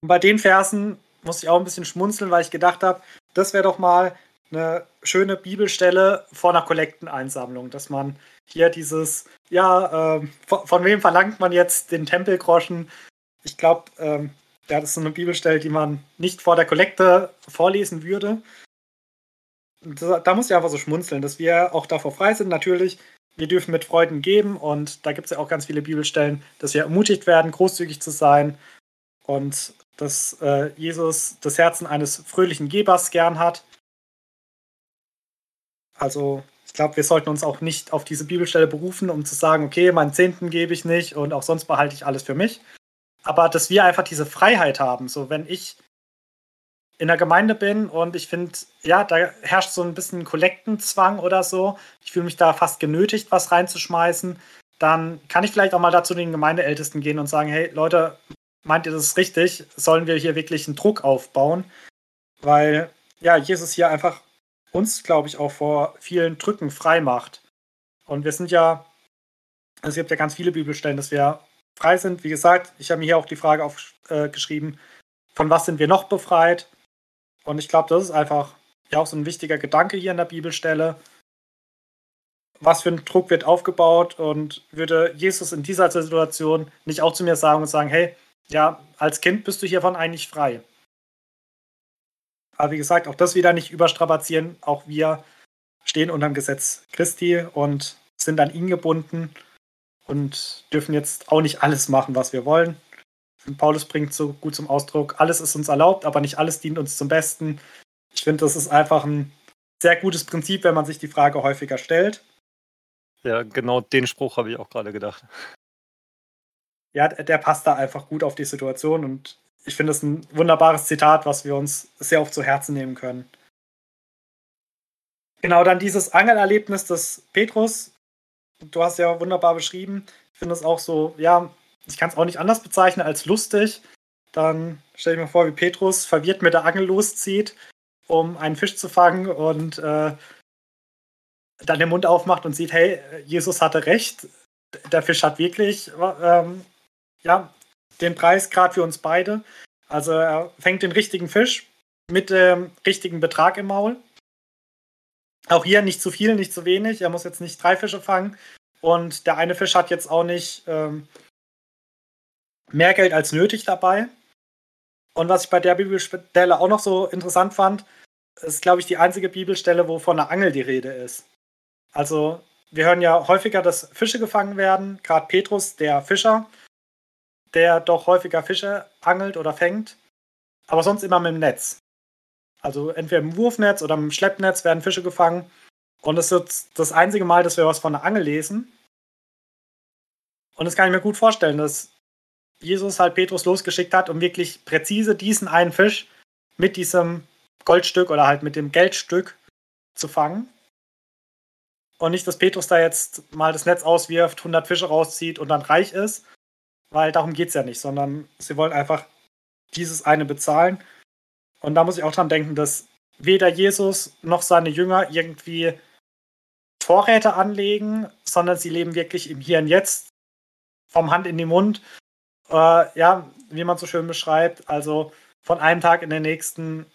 Und bei den Versen muss ich auch ein bisschen schmunzeln, weil ich gedacht habe, das wäre doch mal eine schöne Bibelstelle vor einer Kollekteneinsammlung, dass man hier dieses, ja, äh, von, von, wem verlangt man jetzt den Tempelgroschen? Ich glaube, ähm, ja, das ist so eine Bibelstelle, die man nicht vor der Kollekte vorlesen würde. Da, muss ich einfach so schmunzeln, dass wir auch davor frei sind. Natürlich, wir dürfen mit Freuden geben und da gibt es ja auch ganz viele Bibelstellen, dass wir ermutigt werden, großzügig zu sein und dass äh, Jesus das Herzen eines fröhlichen Gebers gern hat. Also ich glaube, wir sollten uns auch nicht auf diese Bibelstelle berufen, um zu sagen, okay, meinen Zehnten gebe ich nicht und auch sonst behalte ich alles für mich. Aber dass wir einfach diese Freiheit haben, so wenn ich in der Gemeinde bin und ich finde, ja, da herrscht so ein bisschen Kollektenzwang oder so. Ich fühle mich da fast genötigt, was reinzuschmeißen. Dann kann ich vielleicht auch mal dazu den Gemeindeältesten gehen und sagen, hey Leute, meint ihr das ist richtig? Sollen wir hier wirklich einen Druck aufbauen? Weil ja, Jesus hier einfach uns, glaube ich, auch vor vielen Drücken frei macht. Und wir sind ja, es gibt ja ganz viele Bibelstellen, dass wir frei sind. Wie gesagt, ich habe mir hier auch die Frage aufgeschrieben, äh, von was sind wir noch befreit? Und ich glaube, das ist einfach ja auch so ein wichtiger Gedanke hier in der Bibelstelle. Was für ein Druck wird aufgebaut und würde Jesus in dieser Situation nicht auch zu mir sagen und sagen, hey, ja, als Kind bist du hiervon eigentlich frei. Aber wie gesagt, auch das wieder nicht überstrapazieren. Auch wir stehen unter dem Gesetz Christi und sind an ihn gebunden und dürfen jetzt auch nicht alles machen, was wir wollen. Paulus bringt so gut zum Ausdruck, alles ist uns erlaubt, aber nicht alles dient uns zum Besten. Ich finde, das ist einfach ein sehr gutes Prinzip, wenn man sich die Frage häufiger stellt. Ja, genau den Spruch habe ich auch gerade gedacht ja, der passt da einfach gut auf die Situation und ich finde es ein wunderbares Zitat, was wir uns sehr oft zu Herzen nehmen können. Genau, dann dieses Angelerlebnis des Petrus. Du hast ja wunderbar beschrieben. Ich finde es auch so, ja, ich kann es auch nicht anders bezeichnen als lustig. Dann stelle ich mir vor, wie Petrus verwirrt mit der Angel loszieht, um einen Fisch zu fangen und äh, dann den Mund aufmacht und sieht, hey, Jesus hatte recht. Der Fisch hat wirklich ähm, ja, den Preis gerade für uns beide. Also er fängt den richtigen Fisch mit dem richtigen Betrag im Maul. Auch hier nicht zu viel, nicht zu wenig. Er muss jetzt nicht drei Fische fangen. Und der eine Fisch hat jetzt auch nicht ähm, mehr Geld als nötig dabei. Und was ich bei der Bibelstelle auch noch so interessant fand, ist, glaube ich, die einzige Bibelstelle, wo von einer Angel die Rede ist. Also, wir hören ja häufiger, dass Fische gefangen werden. Gerade Petrus, der Fischer, der doch häufiger Fische angelt oder fängt, aber sonst immer mit dem Netz. Also entweder im Wurfnetz oder im Schleppnetz werden Fische gefangen. Und es wird das einzige Mal, dass wir was von der Angel lesen. Und das kann ich mir gut vorstellen, dass Jesus halt Petrus losgeschickt hat, um wirklich präzise diesen einen Fisch mit diesem Goldstück oder halt mit dem Geldstück zu fangen. Und nicht, dass Petrus da jetzt mal das Netz auswirft, 100 Fische rauszieht und dann reich ist, weil darum geht es ja nicht, sondern sie wollen einfach dieses eine bezahlen. Und da muss ich auch dran denken, dass weder Jesus noch seine Jünger irgendwie Vorräte anlegen, sondern sie leben wirklich im Hier und Jetzt, vom Hand in den Mund. Äh, ja, wie man so schön beschreibt, also von einem Tag in den nächsten.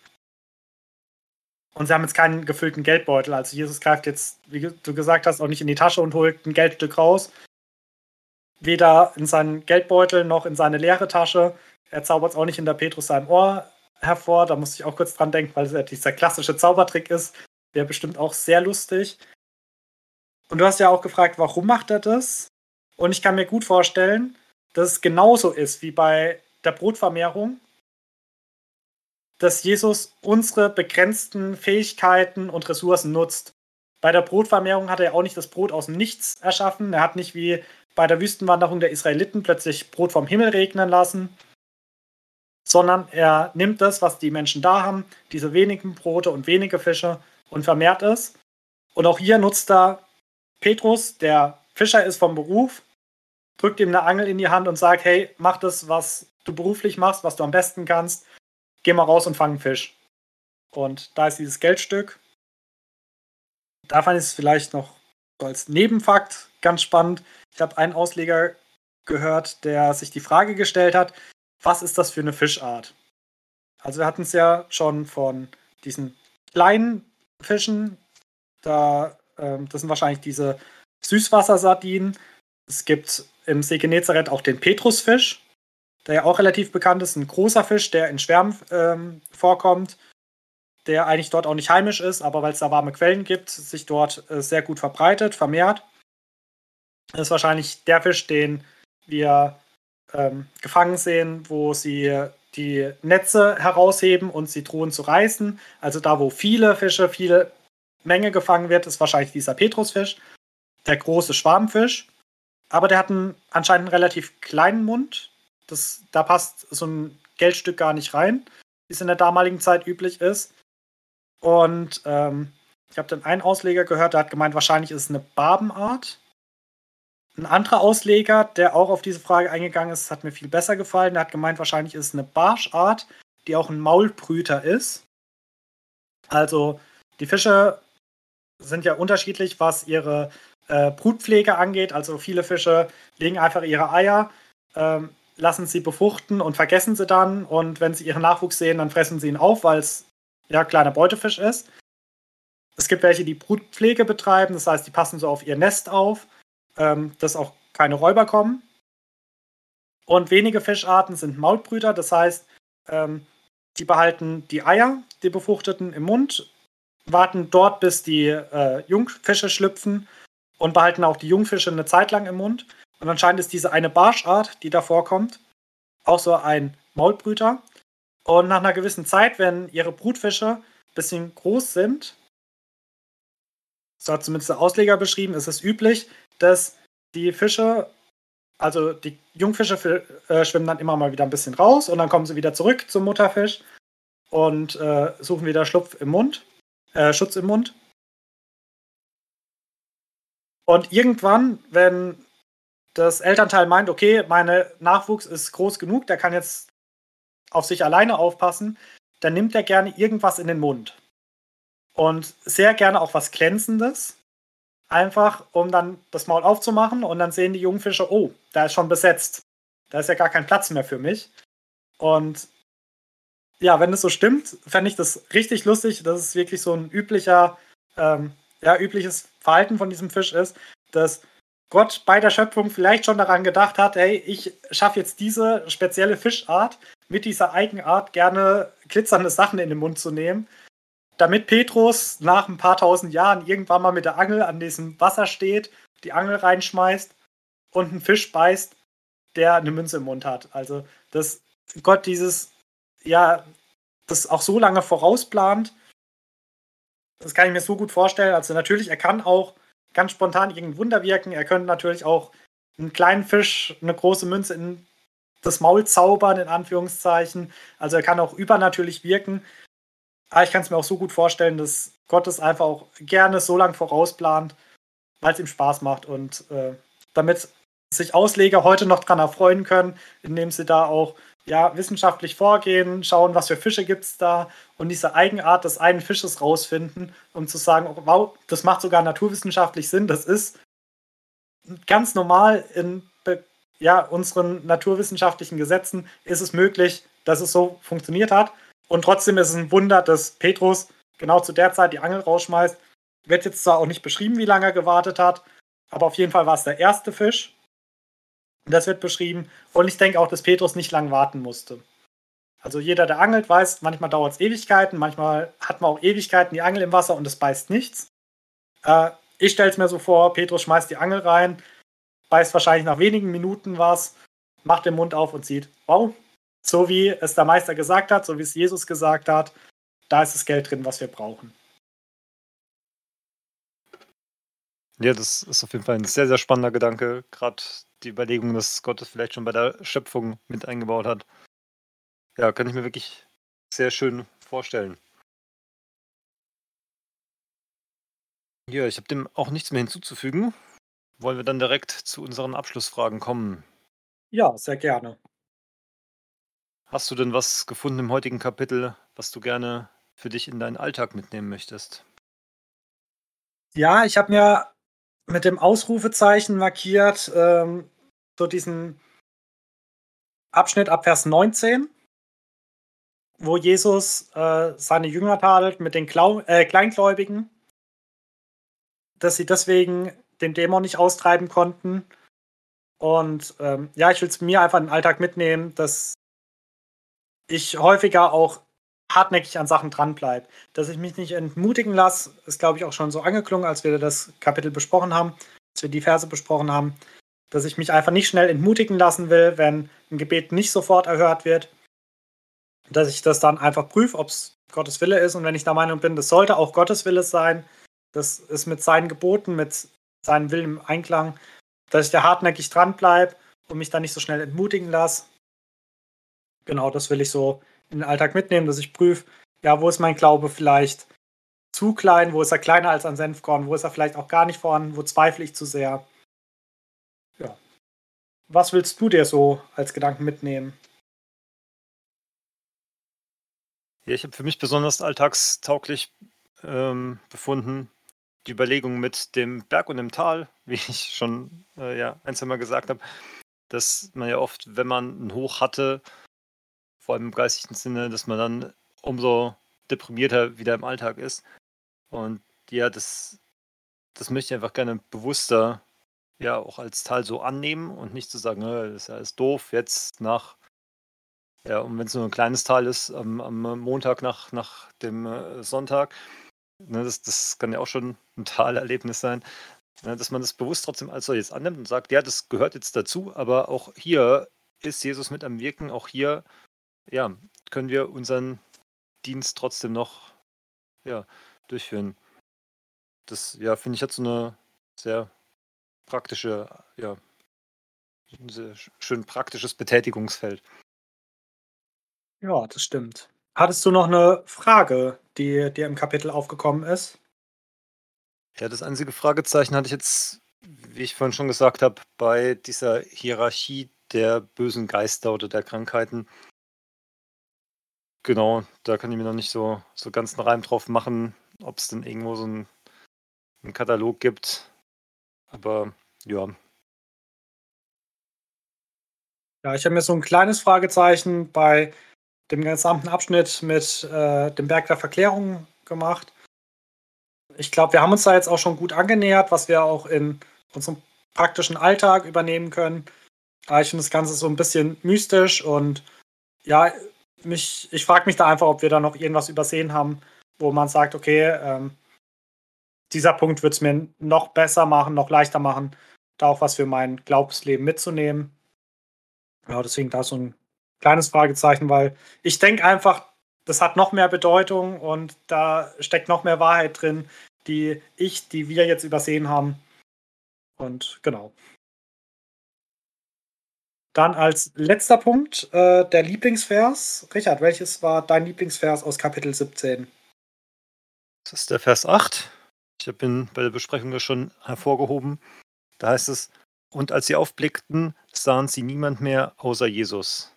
Und sie haben jetzt keinen gefüllten Geldbeutel. Also Jesus greift jetzt, wie du gesagt hast, auch nicht in die Tasche und holt ein Geldstück raus, weder in seinen Geldbeutel noch in seine leere Tasche. Er zaubert es auch nicht in der Petrus seinem Ohr hervor. Da musste ich auch kurz dran denken, weil es ja dieser klassische Zaubertrick ist. Wäre bestimmt auch sehr lustig. Und du hast ja auch gefragt, warum macht er das? Und ich kann mir gut vorstellen, dass es genauso ist wie bei der Brotvermehrung, dass Jesus unsere begrenzten Fähigkeiten und Ressourcen nutzt. Bei der Brotvermehrung hat er auch nicht das Brot aus dem Nichts erschaffen. Er hat nicht wie bei der Wüstenwanderung der Israeliten plötzlich Brot vom Himmel regnen lassen, sondern er nimmt das, was die Menschen da haben, diese wenigen Brote und wenige Fische und vermehrt es. Und auch hier nutzt er Petrus, der Fischer ist vom Beruf, drückt ihm eine Angel in die Hand und sagt, hey, mach das, was du beruflich machst, was du am besten kannst. Geh mal raus und fang einen Fisch. Und da ist dieses Geldstück. Da fand ich es vielleicht noch als Nebenfakt ganz spannend. Ich habe einen Ausleger gehört, der sich die Frage gestellt hat, was ist das für eine Fischart? Also wir hatten es ja schon von diesen kleinen Fischen, da, ähm, das sind wahrscheinlich diese Süßwassersardinen. Es gibt im See Genezareth auch den Petrusfisch, der ja auch relativ bekannt ist, ein großer Fisch, der in Schwärmen ähm, vorkommt, der eigentlich dort auch nicht heimisch ist, aber weil es da warme Quellen gibt, sich dort äh, sehr gut verbreitet, vermehrt. Das ist wahrscheinlich der Fisch, den wir ähm, gefangen sehen, wo sie die Netze herausheben und sie drohen zu reißen. Also da, wo viele Fische, viele Menge gefangen wird, ist wahrscheinlich dieser Petrusfisch, der große Schwarmfisch. Aber der hat einen, anscheinend einen relativ kleinen Mund. Das, da passt so ein Geldstück gar nicht rein, wie es in der damaligen Zeit üblich ist. Und ähm, ich habe dann einen Ausleger gehört, der hat gemeint, wahrscheinlich ist es eine Barbenart. Ein anderer Ausleger, der auch auf diese Frage eingegangen ist, hat mir viel besser gefallen. Der hat gemeint, wahrscheinlich ist es eine Barschart, die auch ein Maulbrüter ist. Also die Fische sind ja unterschiedlich, was ihre äh, Brutpflege angeht. Also viele Fische legen einfach ihre Eier, ähm, lassen sie befruchten und vergessen sie dann. Und wenn sie ihren Nachwuchs sehen, dann fressen sie ihn auf, weil es ja kleiner Beutefisch ist. Es gibt welche, die Brutpflege betreiben, das heißt, die passen so auf ihr Nest auf ähm, dass auch keine Räuber kommen. Und wenige Fischarten sind Maulbrüter, das heißt, ähm, die behalten die Eier, die befruchteten, im Mund, warten dort, bis die äh, Jungfische schlüpfen und behalten auch die Jungfische eine Zeit lang im Mund. Und anscheinend ist diese eine Barschart, die da vorkommt, auch so ein Maulbrüter. Und nach einer gewissen Zeit, wenn ihre Brutfische ein bisschen groß sind, so hat zumindest der Ausleger beschrieben, ist es üblich, dass die Fische, also die Jungfische äh, schwimmen dann immer mal wieder ein bisschen raus und dann kommen sie wieder zurück zum Mutterfisch und äh, suchen wieder Schlupf im Mund, äh, Schutz im Mund. Und irgendwann, wenn das Elternteil meint, okay, mein Nachwuchs ist groß genug, der kann jetzt auf sich alleine aufpassen, dann nimmt er gerne irgendwas in den Mund. Und sehr gerne auch was Glänzendes. Einfach, um dann das Maul aufzumachen und dann sehen die Jungfische, oh, da ist schon besetzt. Da ist ja gar kein Platz mehr für mich. Und ja, wenn es so stimmt, fände ich das richtig lustig, dass es wirklich so ein üblicher, ähm, ja, übliches Verhalten von diesem Fisch ist, dass Gott bei der Schöpfung vielleicht schon daran gedacht hat, hey, ich schaffe jetzt diese spezielle Fischart mit dieser Eigenart gerne glitzernde Sachen in den Mund zu nehmen damit Petrus nach ein paar tausend Jahren irgendwann mal mit der Angel an diesem Wasser steht, die Angel reinschmeißt und einen Fisch beißt, der eine Münze im Mund hat. Also, dass Gott dieses, ja, das auch so lange vorausplant, das kann ich mir so gut vorstellen. Also, natürlich, er kann auch ganz spontan irgendein Wunder wirken. Er könnte natürlich auch einen kleinen Fisch, eine große Münze in das Maul zaubern, in Anführungszeichen. Also, er kann auch übernatürlich wirken. Aber ich kann es mir auch so gut vorstellen, dass Gott es einfach auch gerne so lange vorausplant, weil es ihm Spaß macht und äh, damit sich Ausleger heute noch daran erfreuen können, indem sie da auch ja, wissenschaftlich vorgehen, schauen, was für Fische gibt es da und diese Eigenart des einen Fisches rausfinden, um zu sagen, oh, wow, das macht sogar naturwissenschaftlich Sinn, das ist ganz normal in ja, unseren naturwissenschaftlichen Gesetzen ist es möglich, dass es so funktioniert hat. Und trotzdem ist es ein Wunder, dass Petrus genau zu der Zeit die Angel rausschmeißt. Wird jetzt zwar auch nicht beschrieben, wie lange er gewartet hat, aber auf jeden Fall war es der erste Fisch. Das wird beschrieben. Und ich denke auch, dass Petrus nicht lange warten musste. Also jeder, der angelt, weiß, manchmal dauert es Ewigkeiten, manchmal hat man auch Ewigkeiten die Angel im Wasser und es beißt nichts. Äh, ich stelle es mir so vor, Petrus schmeißt die Angel rein, beißt wahrscheinlich nach wenigen Minuten was, macht den Mund auf und sieht, wow, so wie es der Meister gesagt hat, so wie es Jesus gesagt hat, da ist das Geld drin, was wir brauchen. Ja, das ist auf jeden Fall ein sehr, sehr spannender Gedanke. Gerade die Überlegung, dass Gott es vielleicht schon bei der Schöpfung mit eingebaut hat. ja, kann ich mir wirklich sehr schön vorstellen. Ja, ich habe dem auch nichts mehr hinzuzufügen. Wollen wir dann direkt zu unseren Abschlussfragen kommen? Ja, sehr gerne. Hast du denn was gefunden im heutigen Kapitel, was du gerne für dich in deinen Alltag mitnehmen möchtest? Ja, ich habe mir mit dem Ausrufezeichen markiert, ähm, so diesen Abschnitt ab Vers 19, wo Jesus äh, seine Jünger tadelt mit den Klau äh, Kleingläubigen, dass sie deswegen den Dämon nicht austreiben konnten. Und ähm, ja, ich will es mir einfach in den Alltag mitnehmen, dass ich häufiger auch hartnäckig an Sachen dranbleibe. Dass ich mich nicht entmutigen lasse, ist, glaube ich, auch schon so angeklungen, als wir das Kapitel besprochen haben, als wir die Verse besprochen haben, dass ich mich einfach nicht schnell entmutigen lassen will, wenn ein Gebet nicht sofort erhört wird. Dass ich das dann einfach prüfe, ob es Gottes Wille ist. Und wenn ich der Meinung bin, das sollte auch Gottes Wille sein, das ist mit seinen Geboten, mit seinem Willen im Einklang, dass ich da hartnäckig dranbleibe und mich dann nicht so schnell entmutigen lasse. Genau, das will ich so in den Alltag mitnehmen, dass ich prüfe, ja, wo ist mein Glaube vielleicht zu klein, wo ist er kleiner als ein Senfkorn, wo ist er vielleicht auch gar nicht vorhanden, wo zweifle ich zu sehr. Ja. Was willst du dir so als Gedanken mitnehmen? Ja, ich habe für mich besonders alltagstauglich ähm, befunden, die Überlegung mit dem Berg und dem Tal, wie ich schon äh, ja, ein, zwei Mal gesagt habe, dass man ja oft, wenn man ein Hoch hatte, vor allem im geistigen Sinne, dass man dann umso deprimierter wieder im Alltag ist. Und ja, das, das möchte ich einfach gerne bewusster ja auch als Teil so annehmen und nicht zu sagen, das ist ja alles doof, jetzt nach, ja, und wenn es nur ein kleines Teil ist, am, am Montag nach, nach dem äh, Sonntag, ne, das, das kann ja auch schon ein Talerlebnis sein, ne, dass man das bewusst trotzdem als solches annimmt und sagt, ja, das gehört jetzt dazu, aber auch hier ist Jesus mit am Wirken, auch hier ja, können wir unseren Dienst trotzdem noch ja, durchführen. Das ja, finde ich hat so eine sehr praktische, ja, ein sehr schön praktisches Betätigungsfeld. Ja, das stimmt. Hattest du noch eine Frage, die dir im Kapitel aufgekommen ist? Ja, das einzige Fragezeichen hatte ich jetzt, wie ich vorhin schon gesagt habe, bei dieser Hierarchie der bösen Geister oder der Krankheiten. Genau, da kann ich mir noch nicht so, so ganz einen Reim drauf machen, ob es denn irgendwo so einen, einen Katalog gibt. Aber ja. Ja, ich habe mir so ein kleines Fragezeichen bei dem gesamten Abschnitt mit äh, dem Berg der Verklärung gemacht. Ich glaube, wir haben uns da jetzt auch schon gut angenähert, was wir auch in unserem praktischen Alltag übernehmen können. Aber ich finde das Ganze so ein bisschen mystisch und ja, mich, ich frage mich da einfach, ob wir da noch irgendwas übersehen haben, wo man sagt, okay, ähm, dieser Punkt wird es mir noch besser machen, noch leichter machen, da auch was für mein Glaubensleben mitzunehmen. Ja, deswegen da so ein kleines Fragezeichen, weil ich denke einfach, das hat noch mehr Bedeutung und da steckt noch mehr Wahrheit drin, die ich, die wir jetzt übersehen haben. Und genau. Dann als letzter Punkt äh, der Lieblingsvers. Richard, welches war dein Lieblingsvers aus Kapitel 17? Das ist der Vers 8. Ich habe ihn bei der Besprechung ja schon hervorgehoben. Da heißt es, und als sie aufblickten, sahen sie niemand mehr außer Jesus.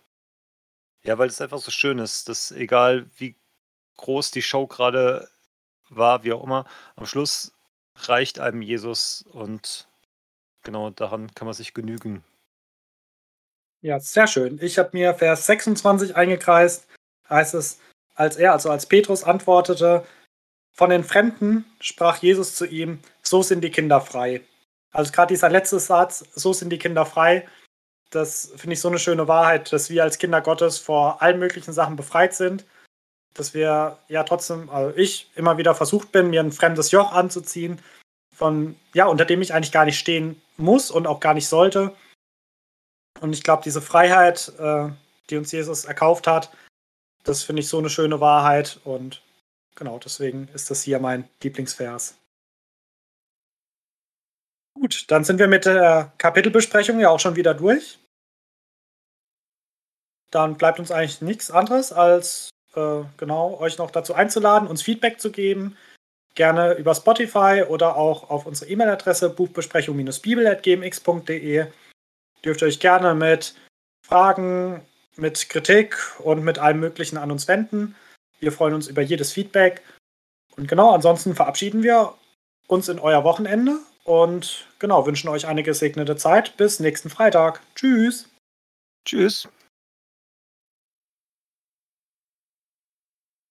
Ja, weil es einfach so schön ist, dass egal wie groß die Show gerade war, wie auch immer, am Schluss reicht einem Jesus und genau daran kann man sich genügen. Ja, sehr schön. Ich habe mir Vers 26 eingekreist. Heißt es, als er, also als Petrus antwortete, von den Fremden sprach Jesus zu ihm, so sind die Kinder frei. Also gerade dieser letzte Satz, so sind die Kinder frei, das finde ich so eine schöne Wahrheit, dass wir als Kinder Gottes vor allen möglichen Sachen befreit sind. Dass wir ja trotzdem, also ich immer wieder versucht bin, mir ein fremdes Joch anzuziehen, von, ja, unter dem ich eigentlich gar nicht stehen muss und auch gar nicht sollte. Und ich glaube, diese Freiheit, äh, die uns Jesus erkauft hat, das finde ich so eine schöne Wahrheit. Und genau deswegen ist das hier mein Lieblingsvers. Gut, dann sind wir mit der Kapitelbesprechung ja auch schon wieder durch. dann bleibt uns eigentlich nichts anderes, als äh, genau euch noch dazu einzuladen, uns Feedback zu geben. Gerne über Spotify oder auch auf unsere E-Mail-Adresse buchbesprechung-bibel.gmx.de. Dürft ihr euch gerne mit Fragen, mit Kritik und mit allem Möglichen an uns wenden. Wir freuen uns über jedes Feedback. Und genau, ansonsten verabschieden wir uns in euer Wochenende und genau, wünschen euch eine gesegnete Zeit. Bis nächsten Freitag. Tschüss. Tschüss.